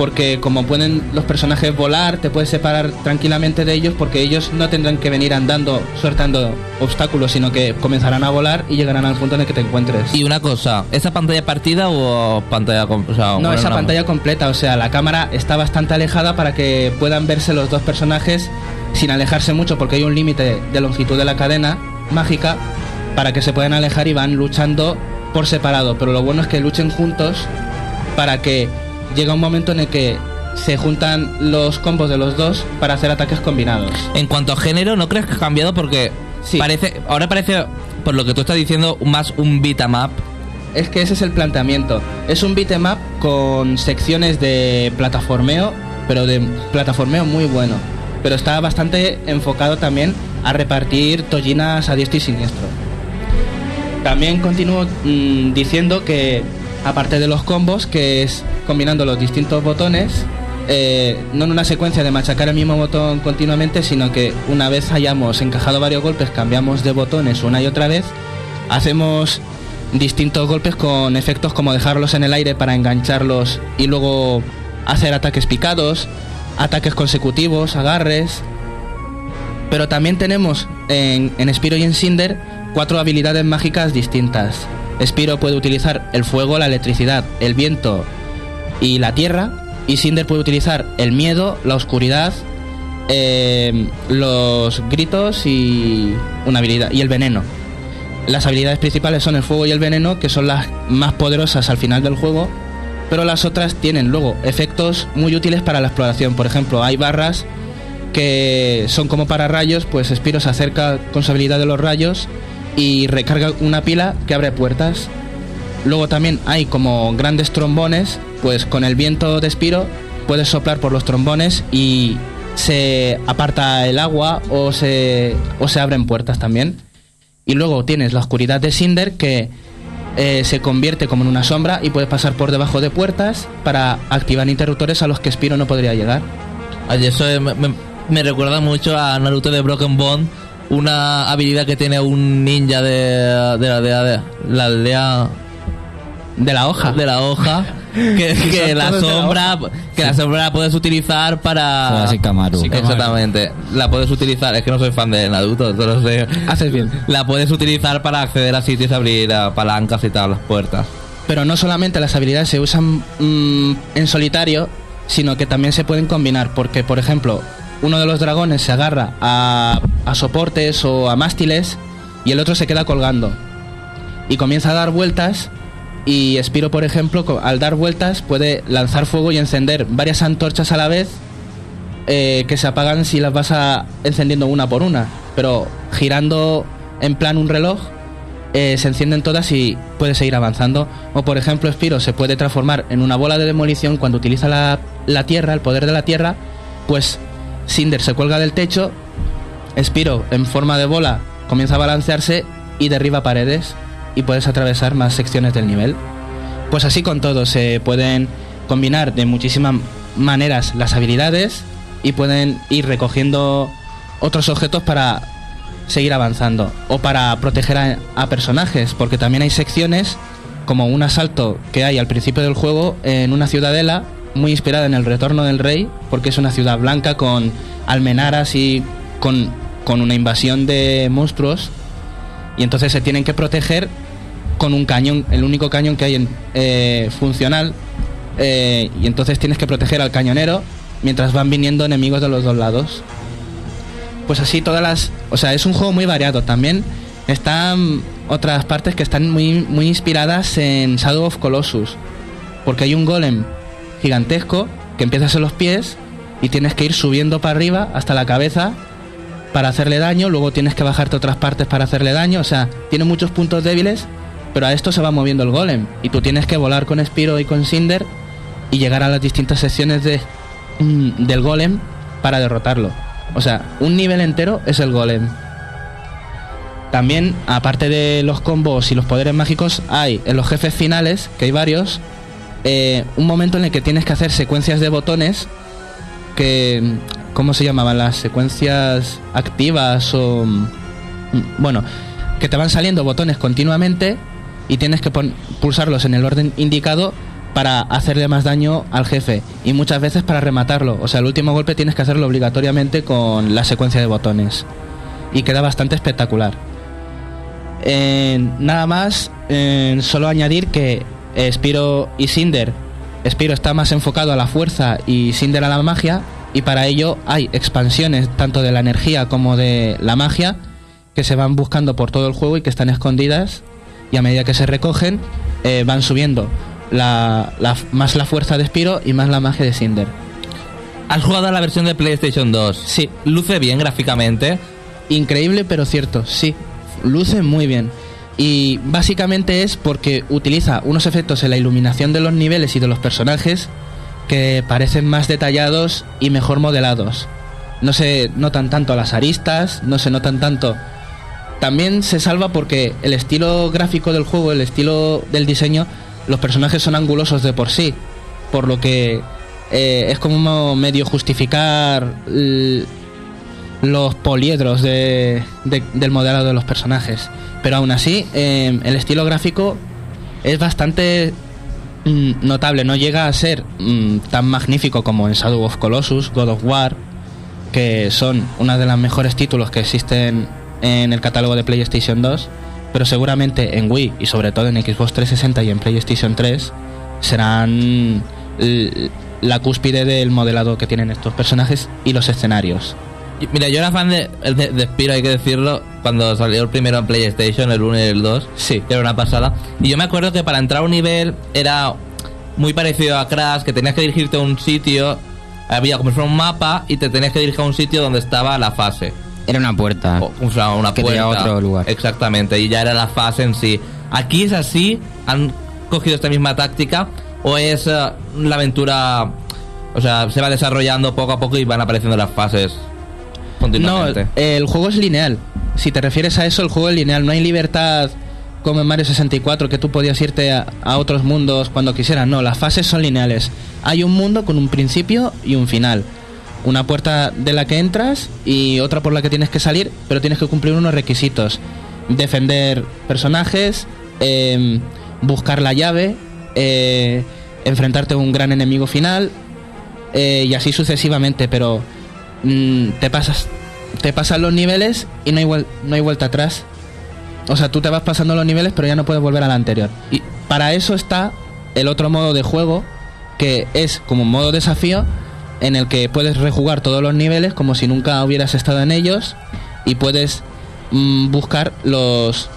porque como pueden los personajes volar, te puedes separar tranquilamente de ellos, porque ellos no tendrán que venir andando, sortando obstáculos, sino que comenzarán a volar y llegarán al punto en el que te encuentres. Y una cosa, ¿esa pantalla partida o pantalla o sea, No, esa una- pantalla completa, o sea, la cámara está bastante alejada para que puedan verse los dos personajes sin alejarse mucho, porque hay un límite de longitud de la cadena mágica para que se puedan alejar y van luchando por separado. Pero lo bueno es que luchen juntos para que llegue un momento en el que se juntan los combos de los dos para hacer ataques combinados. En cuanto a género, ¿no crees que ha cambiado? Porque Sí. parece, ahora parece, por lo que tú estás diciendo, más un beat'em up. Es que ese es el planteamiento. Es un beat'em up con secciones de plataformeo, pero de plataformeo muy bueno. Pero está bastante enfocado también a repartir tollinas a diestro y siniestro. También continúo mm, diciendo que, aparte de los combos, que es combinando los distintos botones, eh, no en una secuencia de machacar el mismo botón continuamente, sino que una vez hayamos encajado varios golpes, cambiamos de botones una y otra vez, hacemos distintos golpes con efectos como dejarlos en el aire para engancharlos y luego hacer ataques picados, ataques consecutivos, agarres. Pero también tenemos en, en Spiro y en Cinder cuatro habilidades mágicas distintas. Spiro puede utilizar el fuego, la electricidad, el viento y la tierra. Y Cinder puede utilizar el miedo, la oscuridad, eh, los gritos y una habilidad y el veneno. Las habilidades principales son el fuego y el veneno, que son las más poderosas al final del juego, pero las otras tienen luego efectos muy útiles para la exploración. Por ejemplo, hay barras que son como para rayos, pues Spiro se acerca con su habilidad de los rayos y recarga una pila que abre puertas. Luego también hay como grandes trombones, pues con el viento de Spiro puedes soplar por los trombones y se aparta el agua o se, o se abren puertas también. Y luego tienes la oscuridad de Cinder que eh, se convierte como en una sombra y puedes pasar por debajo de puertas para activar interruptores a los que Spiro no podría llegar. Ay, eso me, recuerda mucho a Naruto de Broken Bond, una habilidad que tiene un ninja de, de aldea, de la aldea De la hoja. de la hoja, que, la sombra, que la sombra la puedes utilizar para... Así Kamaru. Exactamente, la puedes utilizar, es que no soy fan de Naruto, solo sé... Haces bien. La puedes utilizar para acceder a sitios, abrir palancas y tal, las puertas. Pero no solamente las habilidades se usan mm, en solitario, sino que también se pueden combinar. Porque, por ejemplo, uno de los dragones se agarra a, a soportes o a mástiles y el otro se queda colgando. Y comienza a dar vueltas. Y Spiro, por ejemplo, al dar vueltas puede lanzar fuego y encender varias antorchas a la vez eh, que se apagan si las vas a encendiendo una por una. Pero girando en plan un reloj, eh, se encienden todas y puede seguir avanzando. O por ejemplo, Spiro se puede transformar en una bola de demolición cuando utiliza la, la tierra, el poder de la tierra. Pues Cinder se cuelga del techo, Spiro en forma de bola comienza a balancearse y derriba paredes y puedes atravesar más secciones del nivel. Pues así con todo, se pueden combinar de muchísimas maneras las habilidades y pueden ir recogiendo otros objetos para seguir avanzando o para proteger a, personajes, porque también hay secciones como un asalto que hay al principio del juego en una ciudadela muy inspirada en el retorno del rey, porque es una ciudad blanca con almenaras y con, con una invasión de monstruos y entonces se tienen que proteger con un cañón, el único cañón que hay en, eh, funcional, eh, y entonces tienes que proteger al cañonero mientras van viniendo enemigos de los dos lados. Pues así todas las, o sea, es un juego muy variado. También están otras partes que están muy, muy inspiradas en Shadow of Colossus, porque hay un golem gigantesco que empiezas en los pies y tienes que ir subiendo para arriba hasta la cabeza para hacerle daño, luego tienes que bajarte otras partes para hacerle daño, o sea, tiene muchos puntos débiles, pero a esto se va moviendo el golem y tú tienes que volar con Spiro y con Cinder y llegar a las distintas secciones de, mm, del golem para derrotarlo. O sea, un nivel entero es el golem. También, aparte de los combos y los poderes mágicos, hay en los jefes finales, que hay varios, eh, un momento en el que tienes que hacer secuencias de botones que... ¿Cómo se llamaban? Las secuencias activas o... mm, Bueno, que te van saliendo botones continuamente y tienes que pulsarlos en el orden indicado para hacerle más daño al jefe y muchas veces para rematarlo. O sea, el último golpe tienes que hacerlo obligatoriamente con la secuencia de botones y queda bastante espectacular. Nada más, solo añadir que eh, Spiro y Cinder, Spiro está más enfocado a la fuerza y Cinder a la magia, y para ello hay expansiones tanto de la energía como de la magia, que se van buscando por todo el juego y que están escondidas y a medida que se recogen eh, van subiendo la, la- más la fuerza de Spiro y más la magia de Cinder. ¿Has jugado a la versión de PlayStation 2? Sí. Luce bien gráficamente. Increíble pero cierto, sí. Luce muy bien. Y básicamente es porque utiliza unos efectos en la iluminación de los niveles y de los personajes que parecen más detallados y mejor modelados. No se notan tanto las aristas, no se notan tanto... También se salva porque el estilo gráfico del juego, el estilo del diseño, los personajes son angulosos de por sí. Por lo que eh, es como medio justificar los poliedros de- de- del modelado de los personajes. Pero aún así, eh, el estilo gráfico es bastante notable. No llega a ser mm, tan magnífico como en Shadow of Colossus, God of War, que son una de los mejores títulos que existen en el catálogo de PlayStation 2. Pero seguramente en Wii y sobre todo en Xbox 360 y en PlayStation 3 serán la cúspide del modelado que tienen estos personajes y los escenarios. Mira, yo era fan de, de, de Spyro, hay que decirlo, cuando salió el primero en PlayStation, el 1 y el 2. Sí. Era una pasada. Y yo me acuerdo que para entrar a un nivel era muy parecido a Crash, que tenías que dirigirte a un sitio, había como si fuera un mapa, y te tenías que dirigir a un sitio donde estaba la fase. Era una puerta. O, o sea, una Que puerta. lleva a otro lugar. Exactamente, y ya era la fase en sí. Aquí es así, han cogido esta misma táctica, o es eh, la aventura, o sea, se va desarrollando poco a poco y van apareciendo las fases No, el juego es lineal. Si te refieres a eso, el juego es lineal. No hay libertad como en Mario 64 que tú podías irte a, a otros mundos cuando quisieras. No, las fases son lineales. Hay un mundo con un principio y un final. Una puerta de la que entras y otra por la que tienes que salir, pero tienes que cumplir unos requisitos. Defender personajes, em, buscar la llave, eh, enfrentarte a un gran enemigo final eh, y así sucesivamente, pero mm, te pasas te pasan los niveles y no hay, no hay vuelta atrás. O sea, tú te vas pasando los niveles, pero ya no puedes volver al anterior. Y para eso está el otro modo de juego, que es como un modo desafío, en el que puedes rejugar todos los niveles como si nunca hubieras estado en ellos y puedes mm, buscar los,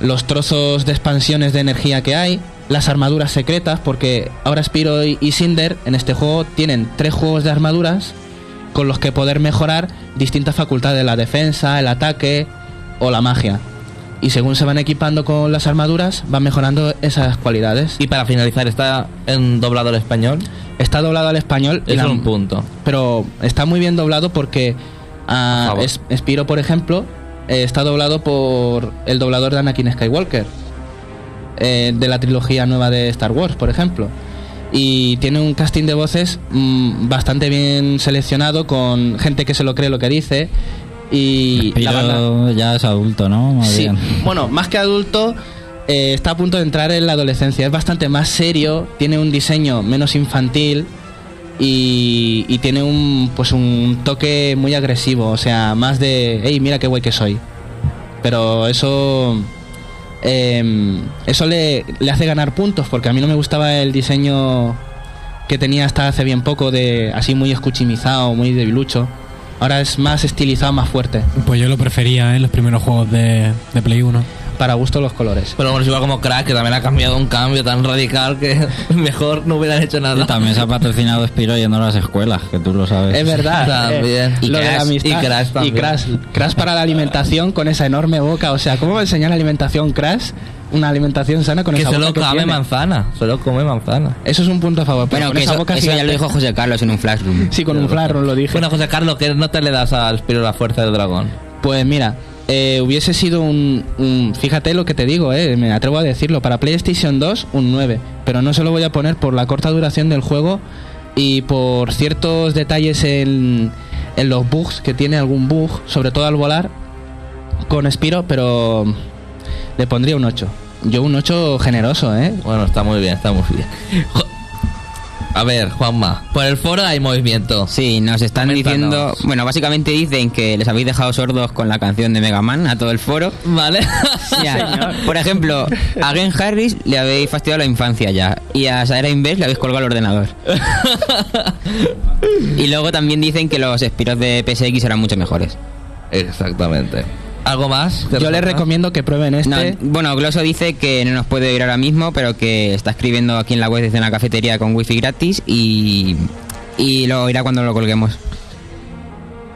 los trozos de expansiones de energía que hay, las armaduras secretas, porque ahora Spiro y, y Cinder en este juego tienen tres juegos de armaduras con los que poder mejorar distintas facultades, la defensa, el ataque o la magia. Y según se van equipando con las armaduras, van mejorando esas cualidades. Y para finalizar, ¿está en doblado al español? Está doblado al español. Es la- un punto. Pero está muy bien doblado porque ah, favor. es- Spiro, por ejemplo, eh, está doblado por el doblador de Anakin Skywalker. eh, de la trilogía nueva de Star Wars, por ejemplo. Y tiene un casting de voces mm, bastante bien seleccionado con gente que se lo cree lo que dice. Y la banda- Pero ya es adulto, ¿no? Sí, bien. bueno, más que adulto, eh, está a punto de entrar en la adolescencia. Es bastante más serio, tiene un diseño menos infantil y, y tiene un, pues un toque muy agresivo. O sea, más de, hey, mira qué guay que soy. Pero eso, em, eso le, hace ganar puntos porque a mí no me gustaba el diseño que tenía hasta hace bien poco de así muy escuchimizado, muy debilucho. Ahora es más estilizado, más fuerte. Pues yo lo prefería en los primeros juegos de, de Play 1. Para gusto los colores. Pero bueno, es igual como Crack, que también ha cambiado un cambio tan radical que mejor no hubieran hecho Y nada. también se ha patrocinado Spiro yendo a las escuelas, que tú lo sabes. Es verdad. También. eh, Y lo de Crash, la amistad. y Crash también. Y Crash. Crash para la alimentación con esa enorme boca. O sea, ¿cómo va a enseñar alimentación Crash? Una alimentación sana con Que esa boca solo que come tiene? manzana, solo come manzana. Eso es un punto a favor. pero Bueno, con que esa eso, boca eso ya gigante- lo dijo José Carlos en un flash room. Sí, con un flarro lo dije. Bueno, José Carlos, que no te le das al Spiro la fuerza del dragón. Pues mira, eh, hubiese sido un, Fíjate lo que te digo, eh, me atrevo a decirlo. Para PlayStation 2, un 9. Pero no se lo voy a poner por la corta duración del juego y por ciertos detalles en, en los bugs, que tiene algún bug, sobre todo al volar, con Spiro, pero le pondría un 8. Yo un 8 generoso, ¿eh? Bueno, está muy bien, está muy bien. A ver, Juanma, por el foro hay movimiento. Sí, nos están Coméntanos. diciendo. Bueno, básicamente dicen que les habéis dejado sordos con la canción de Mega Man a todo el foro. Vale. Ya, por ejemplo, a Gen Harris le habéis fastidiado la infancia ya. Y a Sarah Inves le habéis colgado el ordenador. y luego también dicen que los espiros de PSX eran mucho mejores. Exactamente. ¿Algo más? Yo les recomiendo que prueben No, este. bueno, Gloso dice que no nos puede oír ahora mismo, pero que está escribiendo aquí en la web desde una cafetería con wifi gratis y, y lo oirá cuando lo colguemos.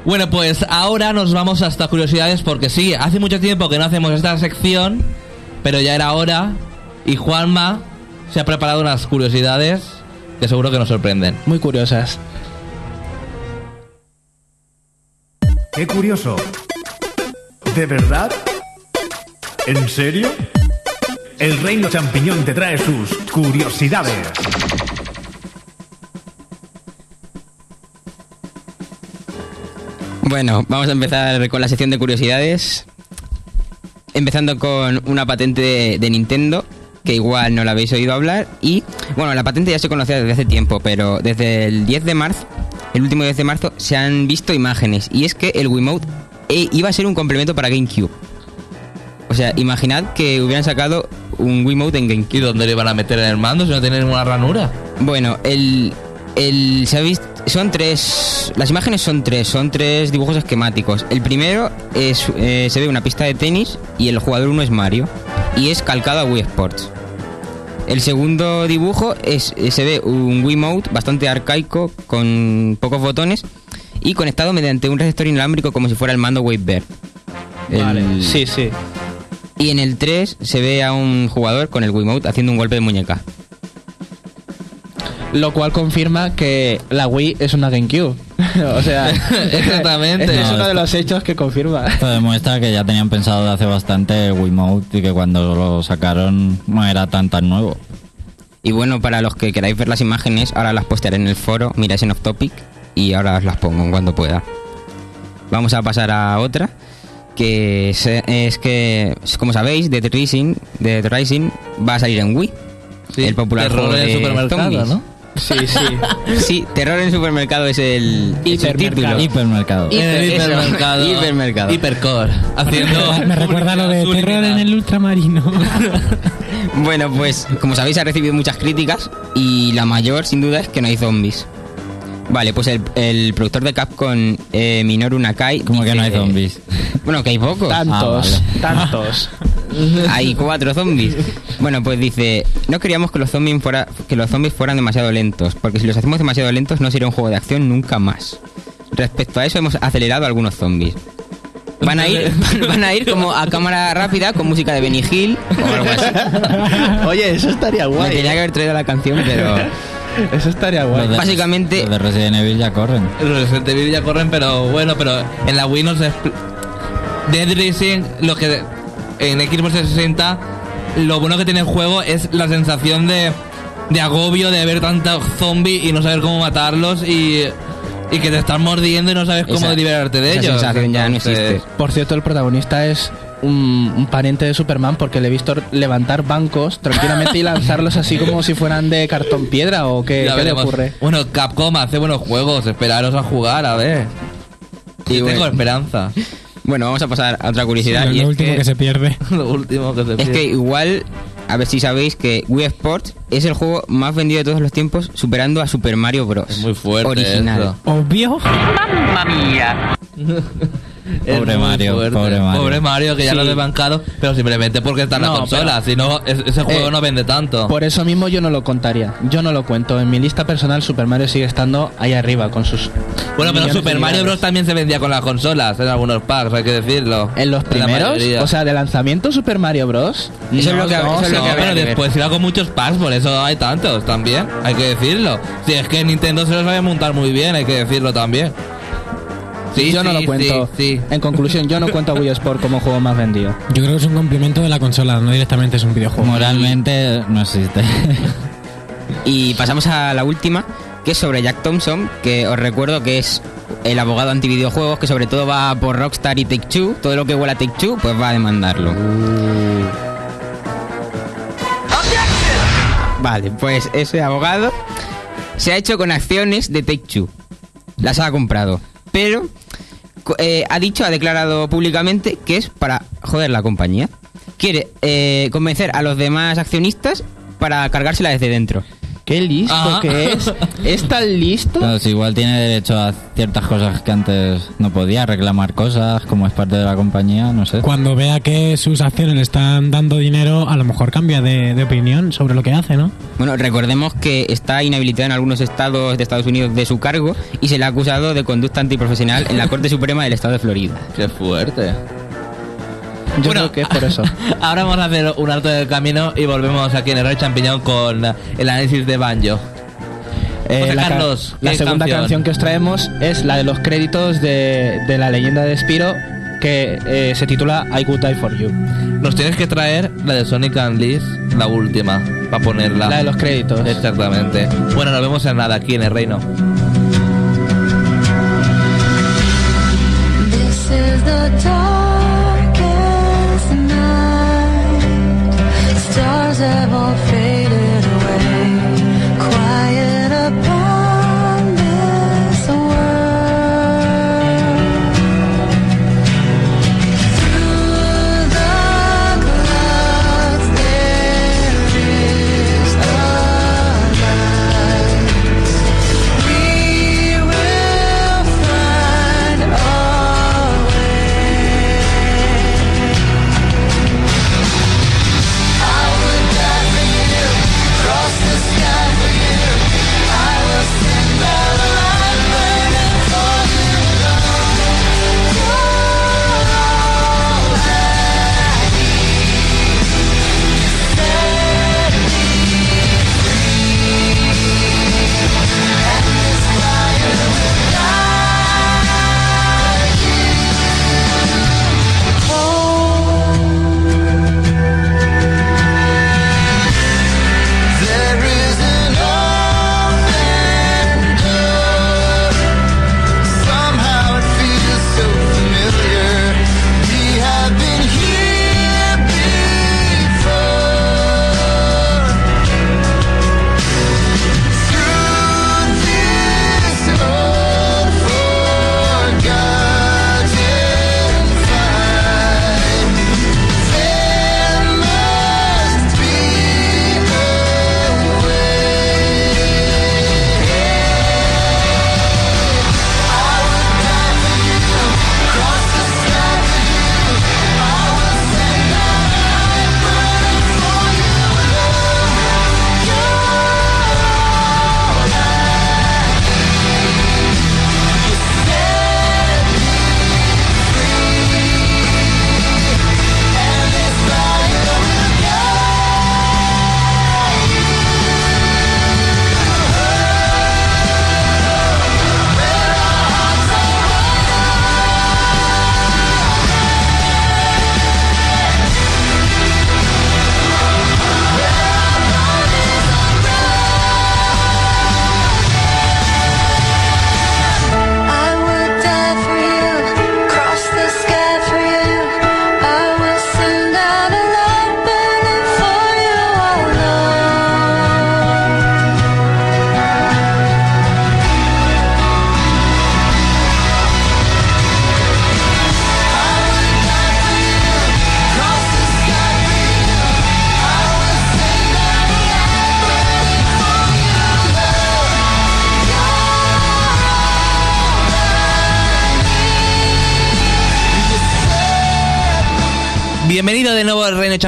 Bueno, pues ahora nos vamos hasta curiosidades porque sí, hace mucho tiempo que no hacemos esta sección, pero ya era hora y Juanma se ha preparado unas curiosidades que seguro que nos sorprenden. Muy curiosas. ¡Qué curioso! ¿De verdad? ¿En serio? El Reino Champiñón te trae sus curiosidades. Bueno, vamos a empezar con la sección de curiosidades. Empezando con una patente de, Nintendo, que igual no la habéis oído hablar. Y, bueno, la patente ya se conocía desde hace tiempo, pero desde el 10 de marzo, el último 10 de marzo, se han visto imágenes. Y es que el Wiimote eh, iba a ser un complemento para GameCube. O sea, imaginad que hubieran sacado un Wiimote en GameCube. ¿Y dónde le van a meter en el mando si no tiene ninguna ranura? Bueno, el, el se ha visto, son tres, las imágenes son tres, son tres dibujos esquemáticos. El primero es, eh, se ve una pista de tenis y el jugador uno es Mario y es calcado a Wii Sports. El segundo dibujo es, eh, se ve un Wiimote bastante arcaico con pocos botones y conectado mediante un receptor inalámbrico como si fuera el mando Wave Bear. El- Sí, sí. Y en el 3 se ve a un jugador con el Wiimote haciendo un golpe de muñeca. Lo cual confirma que la Wii es una GameCube. o sea, Exactamente. Este es No, uno de los hechos que confirma. Esto demuestra que ya tenían pensado de hace bastante el Wiimote y que cuando lo sacaron no era tan tan nuevo. Y bueno, para los que queráis ver las imágenes, ahora las postearé en el foro, miráis en Off Topic y ahora os las pongo en cuando pueda. Vamos a pasar a otra, que es, es que, como sabéis, Dead Rising, Dead Rising va a salir en Wii. Sí, el popular terror juego en el de supermercado, zombies. ¿no? Sí, sí. Sí, Terror en supermercado es el, es el título. Hipermercado. El Eso, hipermercado. hipermercado. Hipercore. Haciendo. Me recuerda lo de terror unidad. en el ultramarino. Bueno, pues como sabéis ha recibido muchas críticas y la mayor sin duda es que no hay zombies. Vale, pues el, el productor de Capcom, eh, Minoru Nakai... Como que no hay zombies. Bueno, que hay pocos. Tantos, Ah, tantos. Hay cuatro zombies. Bueno, pues dice, no queríamos que los zombies fuera, que los zombies fueran demasiado lentos, porque si los hacemos demasiado lentos no sería un juego de acción nunca más. Respecto a eso hemos acelerado algunos zombies. Van a ir, van a ir como a cámara rápida con música de Benny Hill o algo así. Oye, eso estaría Me guay. tenía que haber traído la canción, pero Eso estaría Los guay. de- básicamente- Los de Resident Evil ya corren. Los Resident Evil ya corren, pero bueno, pero en la Wii no se Dead Racing, lo que en Xbox 360, lo bueno que tiene el juego es la sensación de, de agobio de ver tantos zombies y no saber cómo matarlos y, y que te están mordiendo y no sabes cómo Esa- liberarte de esa ellos. sensación ya no existe. Por cierto, el protagonista es un, un pariente de Superman porque le he visto levantar bancos tranquilamente y lanzarlos así como si fueran de cartón piedra o qué, le ocurre. Bueno, Capcom hace buenos juegos, esperaros a jugar, a ver. Y Yo tengo bueno. esperanza. bueno, vamos a pasar a otra curiosidad. lo y es último que- que se pierde. lo último que se Es que igual, a ver si sabéis que Wii Sports es el juego más vendido de todos los tiempos, superando a Super Mario Bros. Es muy fuerte Original. eso. Obvio. Es Pobre Mario, fuerte. pobre Mario. Pobre Mario, que ya Sí. lo he bancado, pero simplemente porque está en la No, consola. Si no, es- ese juego Eh, no vende tanto. Por eso mismo yo no lo contaría. Yo no lo cuento. En mi lista personal Super Mario sigue estando ahí arriba con sus... Bueno, pero Super Mario Bros. también se vendía con las consolas en algunos packs, hay que decirlo. ¿En los la primeros? O sea, de lanzamiento Super Mario Bros. Eso es lo que- eso es lo No, que pero después iba con muchos packs, por eso hay tantos también, hay que decirlo. Si es que Nintendo se los sabe montar muy bien, hay que decirlo también. Sí, yo no sí, lo cuento. Sí, sí. En conclusión, yo no cuento a Wii Sport como juego más vendido. Yo creo que es un complemento de la consola, no directamente es un videojuego. Moralmente no existe. Y pasamos a la última, que es sobre Jack Thompson, que os recuerdo que es el abogado antivideojuegos, que sobre todo va por Rockstar y Take Two. Todo lo que huela a Take Two, pues va a demandarlo. Vale, pues ese abogado se ha hecho con acciones de Take Two. Las ha comprado. Pero eh, ha dicho, ha declarado públicamente que es para joder la compañía. Quiere eh, convencer a los demás accionistas para cargársela desde dentro. Qué listo Ah. que es. ¿Es tan listo? Claro, si igual tiene derecho a ciertas cosas que antes no podía, reclamar cosas como es parte de la compañía, no sé. Cuando vea que sus acciones le están dando dinero, a lo mejor cambia de, de opinión sobre lo que hace, ¿no? Bueno, recordemos que está inhabilitado en algunos estados de Estados Unidos de su cargo y se le ha acusado de conducta antiprofesional en la Corte Suprema del Estado de Florida. Qué fuerte. Yo Bueno, creo que es por eso. Ahora vamos a hacer un alto del camino y volvemos aquí en el Rey Champiñón con el análisis de Banjo. Eh, José la, ca- Carlos, la ¿qué segunda canción? canción? que os traemos es la de los créditos de, de la leyenda de Spiro que eh, se titula I Could Die For You. Nos tienes que traer la de Sonic and Liz, la última, para ponerla. La de los créditos. Exactamente. Bueno, nos vemos en nada aquí en el reino. This is the darkest observe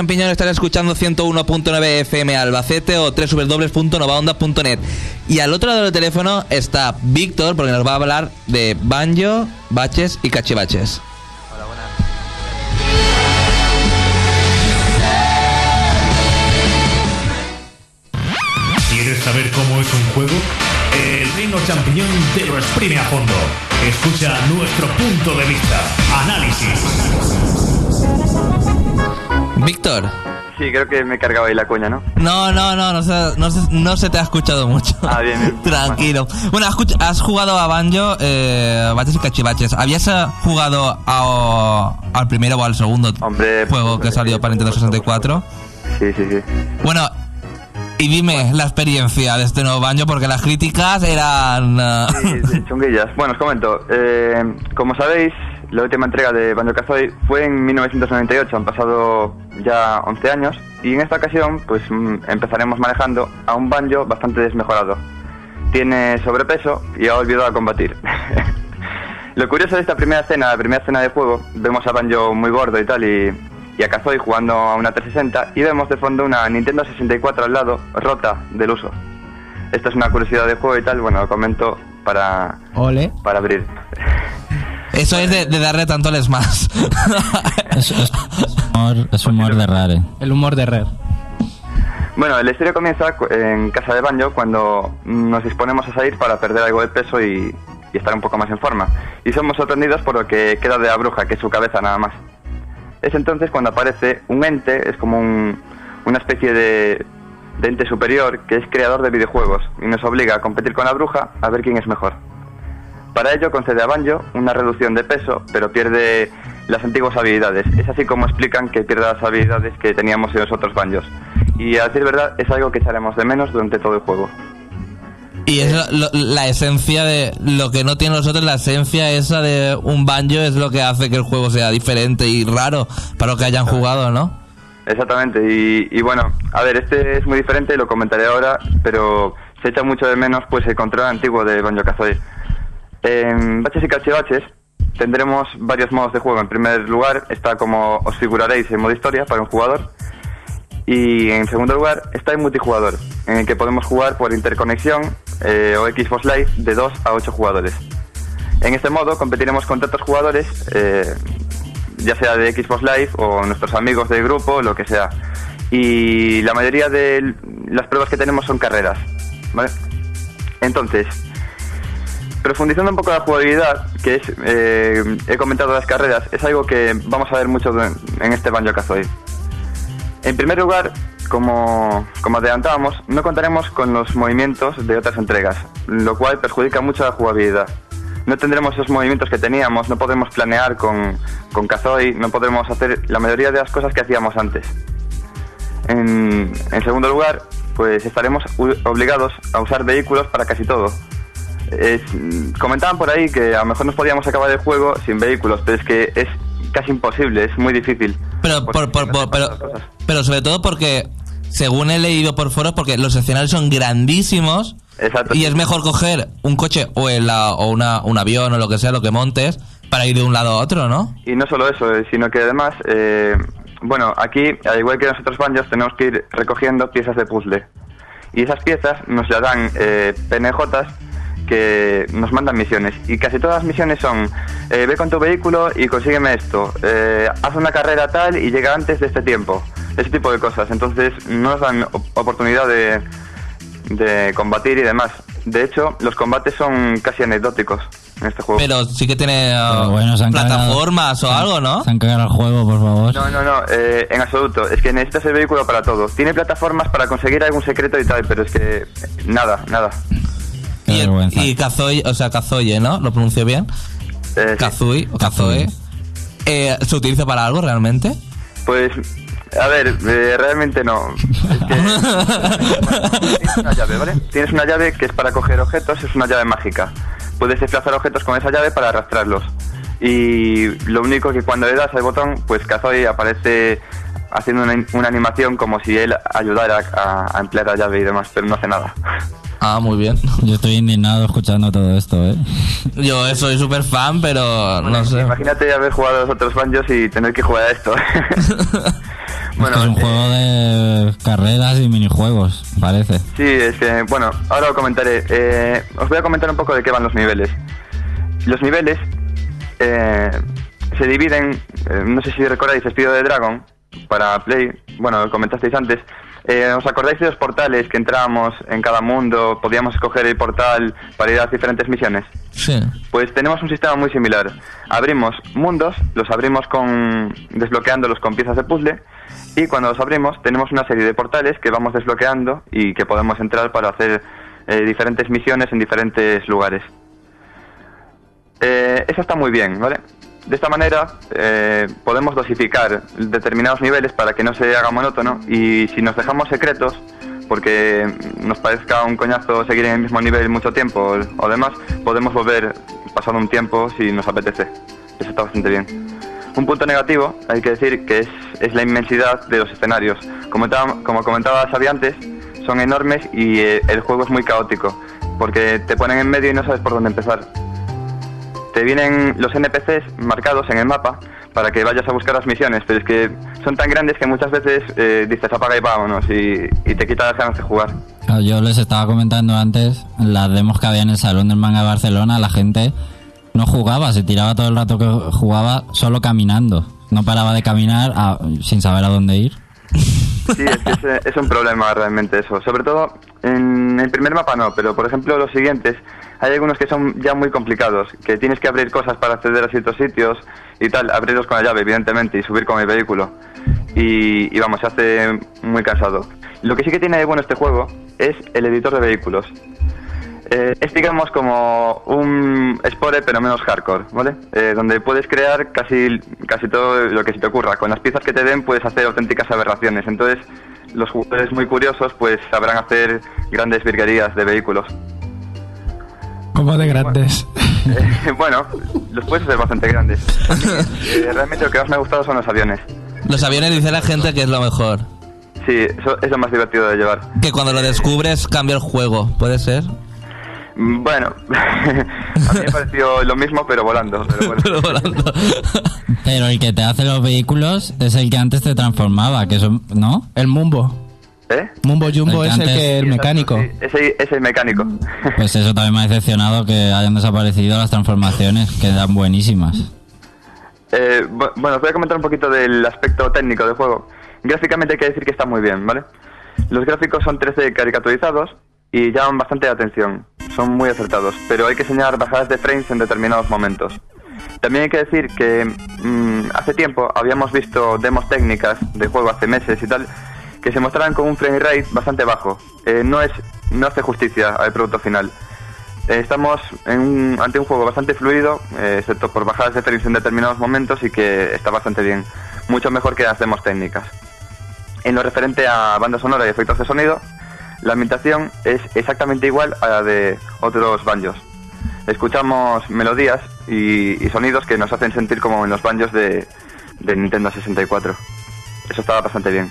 Champiñón. Estarás escuchando 101.9 FM Albacete o www.novaonda.net. Y al otro lado del teléfono está Víctor, porque nos va a hablar de banjo, baches y cachivaches. ¿Quieres saber cómo es un juego? El Reino Champiñón te lo exprime a fondo. Escucha nuestro punto de vista. Análisis. Víctor. Sí, creo que me he cargado ahí la coña, ¿no? No, no, no, no se, no se- no se te ha escuchado mucho. Ah, bien, bien. Tranquilo. Bueno, has, has jugado a Banjo, eh, baches y cachivaches. ¿Habías eh, jugado a- al primero o al segundo Hombre, juego que salió para Nintendo 64? Sí, sí, sí. Bueno, y dime la experiencia de este nuevo Banjo, porque las críticas eran... Sí, sí, chunguillas. Bueno, os comento. eh, como sabéis, La última entrega de Banjo Kazooie fue en 1998, han pasado ya 11 años, y en esta ocasión pues mm, empezaremos manejando a un Banjo bastante desmejorado. Tiene sobrepeso y ha olvidado a combatir. Lo curioso de esta primera escena, la primera escena de juego, vemos a Banjo muy gordo y tal, y, y a Kazooie jugando a una 360, y vemos de fondo una Nintendo 64 al lado, rota del uso. Esto es una curiosidad de juego y tal, bueno, lo comento para, Ole. para abrir. Eso es de, de darle tanto les más. Es, es humor, es humor de rare. El humor de Red. Bueno, la historia comienza en casa de Banjo cuando nos disponemos a salir para perder algo de peso y, y estar un poco más en forma. Y somos sorprendidos por lo que queda de la bruja, que es su cabeza nada más. Es entonces cuando aparece un ente, es como un- una especie de, de ente superior que es creador de videojuegos y nos obliga a competir con la bruja a ver quién es mejor. Para ello concede a Banjo una reducción de peso, pero pierde las antiguas habilidades. Es así como explican que pierde las habilidades que teníamos en los otros Banjos. Y a decir verdad, es algo que echaremos de menos durante todo el juego. Y es lo- la esencia de lo que no tienen los otros, la esencia esa de un banjo es lo que hace que el juego sea diferente y raro para los que hayan jugado, ¿no? Exactamente, y, y bueno, a ver, este es muy diferente, lo comentaré ahora, pero se echa mucho de menos pues el control antiguo de Banjo Kazooie. En Baches y Cachivaches tendremos varios modos de juego. En primer lugar está como os figuraréis en modo historia para un jugador. Y en segundo lugar está el multijugador, en el que podemos jugar por interconexión eh, o Xbox Live de 2 a 8 jugadores. En este modo competiremos con tantos jugadores, eh, ya sea de Xbox Live o nuestros amigos del grupo, lo que sea. Y la mayoría de las pruebas que tenemos son carreras. ¿vale? Entonces, profundizando un poco la jugabilidad, que eh, he comentado las carreras, es algo que vamos a ver mucho en este Banjo Kazooie. En primer lugar, como, adelantábamos, no contaremos con los movimientos de otras entregas, lo cual perjudica mucho la jugabilidad. No tendremos esos movimientos que teníamos, no podremos planear con, con Kazooie, no podremos hacer la mayoría de las cosas que hacíamos antes. En, en segundo lugar, pues estaremos obligados a usar vehículos para casi todo. Es- comentaban por ahí que a lo mejor nos podíamos acabar el juego sin vehículos, pero es que es casi imposible, es muy difícil. Pero, por, por- por- pero, pero sobre todo porque, según he leído por foros, porque los escenarios son grandísimos y es mejor coger un coche o, el, o una, un avión o lo que sea, lo que montes, para ir de un lado a otro, ¿no? Y no solo eso, eh, sino que además, eh, bueno, aquí, al igual que en los otros banjos, tenemos que ir recogiendo piezas de puzzle. Y esas piezas nos las dan eh, PNJs que nos mandan misiones. Y casi todas las misiones son, eh, ve con tu vehículo y consígueme esto, eh, haz una carrera tal y llega antes de este tiempo. Ese tipo de cosas. Entonces no nos dan op- oportunidad de, de combatir y demás. De hecho, los combates son casi anecdóticos en este juego. Pero sí que tiene uh, bueno, se han plataformas o algo, ¿no? Se han cagado el juego, por favor. No, no, no, eh, en absoluto. Es que necesitas el vehículo para todo. Tiene plataformas para conseguir algún secreto y tal, pero es que nada, nada. Y, y Kazooie, o sea, Kazooie, ¿no? ¿Lo pronuncio bien? Eh, Kazooie, o Kazooie. Eh, ¿Se utiliza para algo realmente? Pues, a ver, eh, realmente no. Es que tienes una llave, ¿vale? Tienes una llave que es para coger objetos, es una llave mágica. Puedes desplazar objetos con esa llave para arrastrarlos. Y lo único que cuando le das al botón, pues Kazooie aparece haciendo una, una animación como si él ayudara a, a emplear la llave y demás, pero no hace nada. Ah, muy bien. Yo estoy indignado escuchando todo esto, ¿eh? Yo soy súper fan, pero no sé. Imagínate haber jugado a los otros banjos y tener que jugar a esto. Bueno, es un juego de carreras y minijuegos, parece. Sí, es que, bueno, ahora lo comentaré. Eh, os voy a comentar un poco de qué van los niveles. Los niveles eh, se dividen, eh, no sé si recordáis Espíritu de Dragon para Play, bueno, lo comentasteis antes. Eh, ¿Os acordáis de los portales que entrábamos en cada mundo? Podíamos escoger el portal para ir a las diferentes misiones. Sí. Pues tenemos un sistema muy similar. Abrimos mundos, los abrimos con desbloqueándolos con piezas de puzzle y cuando los abrimos tenemos una serie de portales que vamos desbloqueando y que podemos entrar para hacer eh, diferentes misiones en diferentes lugares. Eh, eso está muy bien, ¿vale? De esta manera eh, podemos dosificar determinados niveles para que no se haga monótono y si nos dejamos secretos, porque nos parezca un coñazo seguir en el mismo nivel mucho tiempo o demás, podemos volver pasado un tiempo si nos apetece. eso está bastante bien. Un punto negativo, hay que decir que es, la inmensidad de los escenarios. Como, como comentaba Xavi antes, son enormes y eh, el juego es muy caótico, porque te ponen en medio y no sabes por dónde empezar. Te vienen los NPCs marcados en el mapa para que vayas a buscar las misiones, pero es que son tan grandes que muchas veces eh, dices apaga y vámonos y, y te quita las ganas de jugar. Claro, Yo les estaba comentando antes, las demos que había en el Salón del Manga de Barcelona, la gente no jugaba, se tiraba todo el rato que jugaba solo caminando. No paraba de caminar a- sin saber a dónde ir. Sí, es que es, es un problema realmente eso. Sobre todo en el primer mapa no, pero por ejemplo los siguientes, hay algunos que son ya muy complicados, que tienes que abrir cosas para acceder a ciertos sitios y tal, abrirlos con la llave evidentemente y subir con el vehículo. Y, y vamos, se hace muy cansado. Lo que sí que tiene de bueno este juego es el editor de vehículos. Eh, es digamos como un Spore pero menos hardcore, ¿vale? Eh, donde puedes crear casi, casi todo lo que se te ocurra. Con las piezas que te den puedes hacer auténticas aberraciones. Entonces los jugadores muy curiosos pues sabrán hacer grandes virguerías de vehículos. Como de grandes. Eh, bueno, los puedes hacer bastante grandes. Eh, realmente lo que más me ha gustado son los aviones. Los aviones dice la gente que es lo mejor. Sí, eso es lo más divertido de llevar. Que cuando lo descubres cambia el juego, ¿puede ser? Bueno, a mí me pareció lo mismo pero volando. Pero bueno. Pero el que te hace los vehículos es el que antes te transformaba, que eso, ¿no? El Mumbo. ¿Eh? Mumbo Jumbo El es el que el mecánico. Ese es mecánico. Pues eso también me ha decepcionado que hayan desaparecido las transformaciones, que eran buenísimas. Eh, bu- bueno, os voy a comentar un poquito del aspecto técnico del juego. Gráficamente hay que decir que está muy bien, ¿vale? Los gráficos son 13 caricaturizados y llaman bastante la atención. Son muy acertados, pero hay que señalar bajadas de frames en determinados momentos. También hay que decir que mm, hace tiempo habíamos visto demos técnicas de juego hace meses y tal que se mostraban con un frame rate bastante bajo. Eh, no es no hace justicia al producto final. Eh, estamos en un- ante un juego bastante fluido, eh, excepto por bajadas de frames en determinados momentos y que está bastante bien. Mucho mejor que las demos técnicas. En lo referente a banda sonora y efectos de sonido, la ambientación es exactamente igual a la de otros banjos. Escuchamos melodías y, y sonidos que nos hacen sentir como en los banjos de, de Nintendo 64. Eso estaba bastante bien.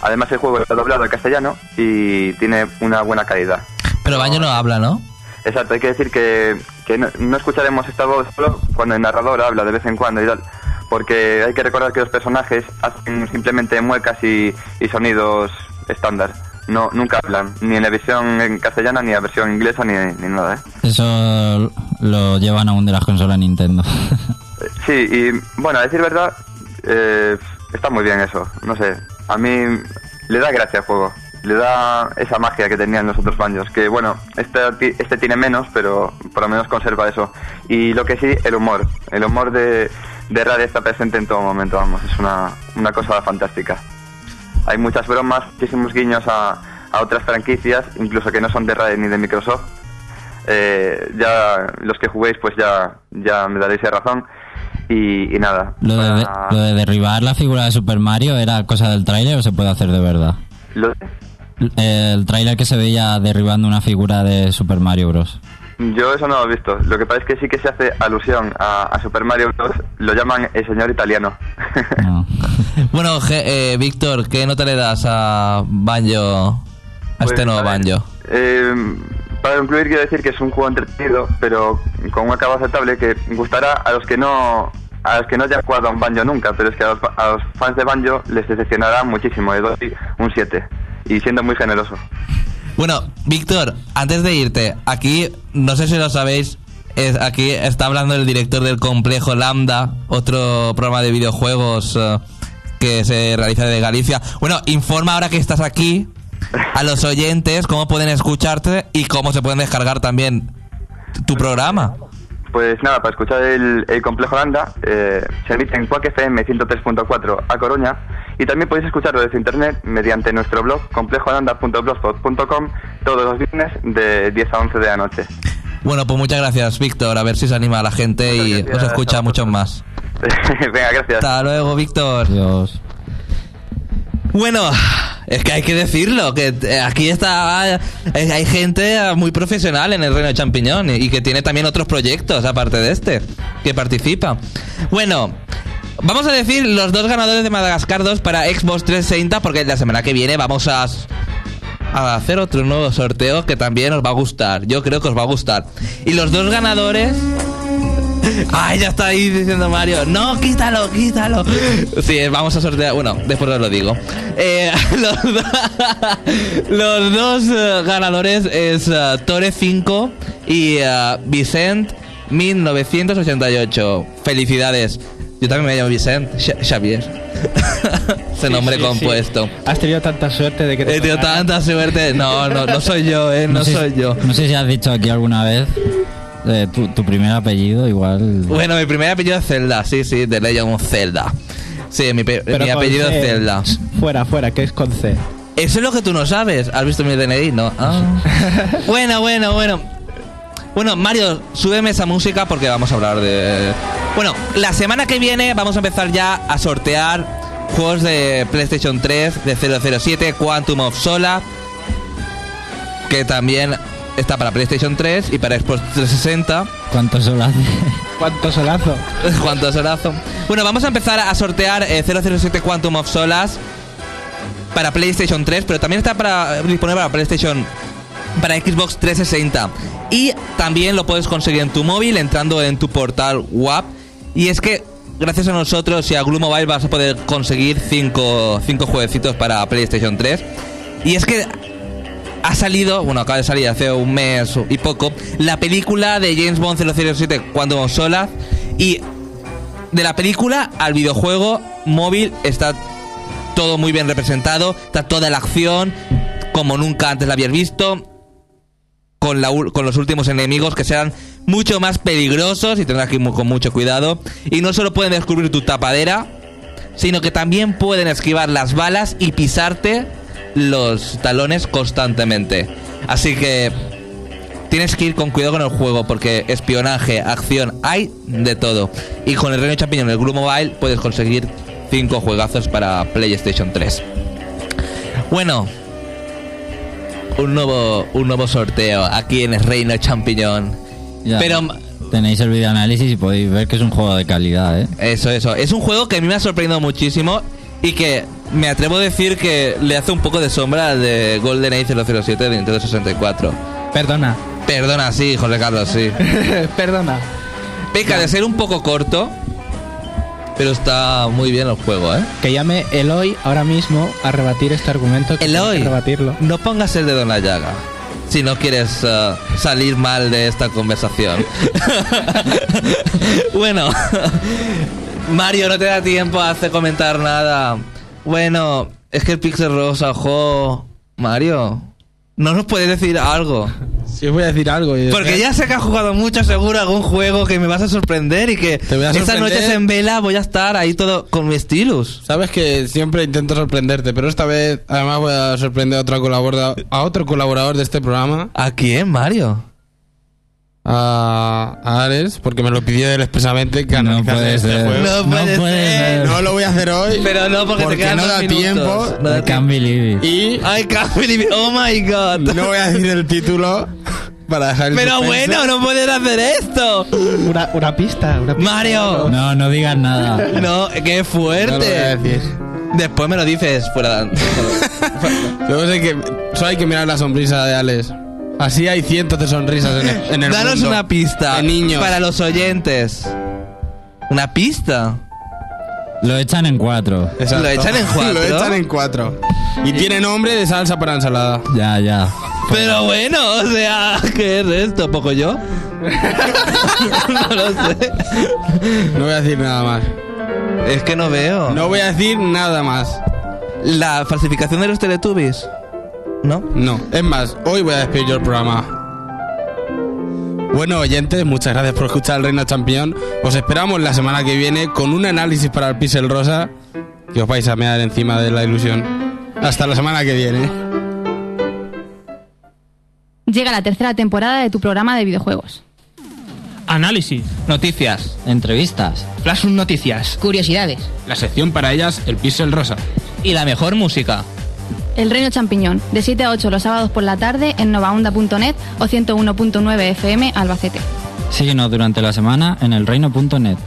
Además el juego está doblado al castellano y tiene una buena calidad. Pero Baño no habla, ¿no? Exacto, hay que decir que, que no, no escucharemos esta voz solo cuando el narrador habla de vez en cuando y tal, porque hay que recordar que los personajes hacen simplemente muecas y, y sonidos estándar. No, nunca hablan, ni en la versión en castellana, ni en la versión inglesa, ni, ni nada, ¿eh? Eso lo llevan aún de las consolas Nintendo. Sí, y bueno, a decir verdad, eh, está muy bien eso. No sé, a mí le da gracia al juego. Le da esa magia que tenían los otros banjos. Que bueno, este, este tiene menos, pero por lo menos conserva eso. Y lo que sí, el humor. El humor de, de Rare está presente en todo momento, vamos. Es una, una cosa fantástica. Hay muchas bromas, muchísimos guiños a, a otras franquicias, incluso que no son de Rare ni de Microsoft. Eh, ya los que juguéis, pues ya, ya me daréis razón. Y, y nada. Lo de, para- lo de derribar la figura de Super Mario era cosa del tráiler o se puede hacer de verdad. lo- El tráiler que se veía derribando una figura de Super Mario Bros. Yo eso no lo he visto. Lo que pasa es que sí que se hace alusión a, a Super Mario Bros. Lo llaman el señor italiano. Bueno, Ge- eh, Víctor, ¿qué nota le das a Banjo? A este Pues, nuevo a ver, Banjo. Eh, para concluir quiero decir que es un juego entretenido, pero con un acabado aceptable que gustará a los que no a los que no hayan jugado a un Banjo nunca, pero es que a los, a los fans de Banjo les decepcionará muchísimo. Le doy un 7 y siendo muy generoso. Bueno, Víctor, antes de irte, aquí, no sé si lo sabéis, es, aquí está hablando el director del complejo Lambda, otro programa de videojuegos eh, que se realiza de Galicia. Bueno, informa ahora que estás aquí a los oyentes cómo pueden escucharte y cómo se pueden descargar también tu programa. Pues nada, para escuchar el, el Complejo Landa, eh, se emite en Quack FM 103.4 a Coruña y también podéis escucharlo desde internet mediante nuestro blog complejolanda.blogspot.com todos los viernes de 10 a 11 de la noche. Bueno, pues muchas gracias, Víctor. A ver si se anima la gente y os escucha mucho más. Venga, gracias. Hasta luego, Víctor. Adiós. Bueno, Es que hay que decirlo, que eh, aquí está eh, hay gente eh, muy profesional en el Reino de Champiñón y, que tiene también otros proyectos aparte de este, que participa. Bueno, vamos a decir los dos ganadores de Madagascar 2 para Xbox 360 porque la semana que viene vamos a a hacer otro nuevo sorteo que también os va a gustar. Yo creo que os va a gustar. Y los dos ganadores Ay, ya está ahí diciendo Mario. No, quítalo, quítalo. Sí, vamos a sortear. Bueno, después os lo digo. Eh, los, do- los dos eh, ganadores es eh, Tore 5 y eh, Vicent 1988. Felicidades. Yo también me llamo Vicent Xa- Xavier. Ese nombre sí, sí. compuesto. Has tenido tanta suerte de que te He tenido tanta suerte. No, no, no soy yo, eh. No sé, soy yo. No sé si has dicho aquí alguna vez eh, tu, tu primer apellido, igual. Bueno, mi primer apellido es Zelda, sí, sí, de ley llamo Zelda. Sí, mi, pe- apellido C. es Zelda. Fuera, fuera, que es con C. Eso es lo que tú no sabes. ¿Has visto mi DNI? No. Ah. bueno, bueno, bueno. Bueno, Mario, súbeme esa música porque vamos a hablar de... Bueno, la semana que viene vamos a empezar ya a sortear juegos de PlayStation 3, de 007, Quantum of Sola, que también está para PlayStation 3 y para Xbox 360. ¿Cuánto solo hace? ¿Cuánto solazo? ¿Cuánto solazo? Bueno, vamos a empezar a sortear eh, 007 Quantum of Solas para PlayStation 3, pero también está para disponible para PlayStation para Xbox 360 y también lo puedes conseguir en tu móvil entrando en tu portal WAP y es que gracias a nosotros y a Glue Mobile vas a poder conseguir 5 cinco jueguecitos para PlayStation 3 y es que ha salido, bueno, acaba de salir hace un mes y poco, la película de James Bond 007 Quantum Solas y de la película al videojuego móvil está todo muy bien representado, está toda la acción como nunca antes la habías visto, con, la con los últimos enemigos que serán mucho más peligrosos y tendrás que ir con mucho cuidado. Y no solo pueden descubrir tu tapadera, sino que también pueden esquivar las balas y pisarte los talones constantemente. Así que tienes que ir con cuidado con el juego porque espionaje, acción, hay de todo. Y con el Reino Champiñón, el Glue Mobile, puedes conseguir 5 juegazos para PlayStation 3. Bueno, un nuevo, un nuevo sorteo aquí en el Reino Champiñón. Ya. Pero Tenéis el videoanálisis y podéis ver que es un juego de calidad, ¿eh? Eso, eso. Es un juego que a mí me ha sorprendido muchísimo y que me atrevo a decir que le hace un poco de sombra al de GoldenEye 007 de Nintendo 64. Perdona. Perdona, sí, José Carlos, sí. Perdona. Peca de ser un poco corto, pero está muy bien el juego, ¿eh? Que llame Eloy ahora mismo a rebatir este argumento. Que Eloy, que rebatirlo. no pongas el dedo en la llaga. Si no quieres eh, salir mal de esta conversación. bueno, Mario, no te da tiempo a hacer comentar nada. Bueno, es que el Pixel Rosa, ojo. Mario, ¿no nos puedes decir algo? Sí, os voy a decir algo. Porque ya sé que has jugado mucho seguro algún juego que me vas a sorprender y que estas noches en vela voy a estar ahí todo con mi stylus. Sabes que siempre intento sorprenderte, pero esta vez además voy a sorprender a otro colaborador, a otro colaborador de este programa, ¿A quién, Mario? A, a Ares, porque me lo pidió él expresamente que analizase puede este ser. juego. No puede ser. No lo voy a hacer hoy. Pero no, porque te quedan no da minutos. tiempo. No da I can't believe it. Y I can't believe it. Oh my god. no voy a decir el título para dejar el Pero suspense. bueno, no puedes hacer esto. Una, una pista, una pista. Mario. No, no digas nada. No, qué No lo voy a fuerte. decir. Después me lo dices fuera. de- Luego sé que solo hay que mirar la sonrisa de Alex. Así hay cientos de sonrisas en el, en el Danos mundo. una pista De niños. para los oyentes. Una pista. Lo echan en cuatro. Exacto. ¿Lo echan en cuatro? Lo echan en cuatro. Y tiene nombre de salsa para ensalada. Ya, ya. Pero bueno, o sea, ¿qué es esto? ¿Poco yo? no lo sé. No voy a decir nada más. Es que no veo. No voy a decir nada más. La falsificación de los Teletubbies. ¿No? No. Es más, hoy voy a despedir yo el programa. Bueno, oyentes, muchas gracias por escuchar el Reino Champiñón. Os esperamos la semana que viene con un análisis para el Pixel Rosa que os vais a mear encima de la ilusión. Hasta la semana que viene. Llega la tercera temporada de tu programa de videojuegos. Análisis. Noticias. Entrevistas. Flash Noticias. Curiosidades. La sección para ellas, el Pixel Rosa. Y la mejor música. El Reino Champiñón, de 7 a 8 los sábados por la tarde en novaonda.net o 101.9 FM Albacete. Síguenos durante la semana en elreino.net.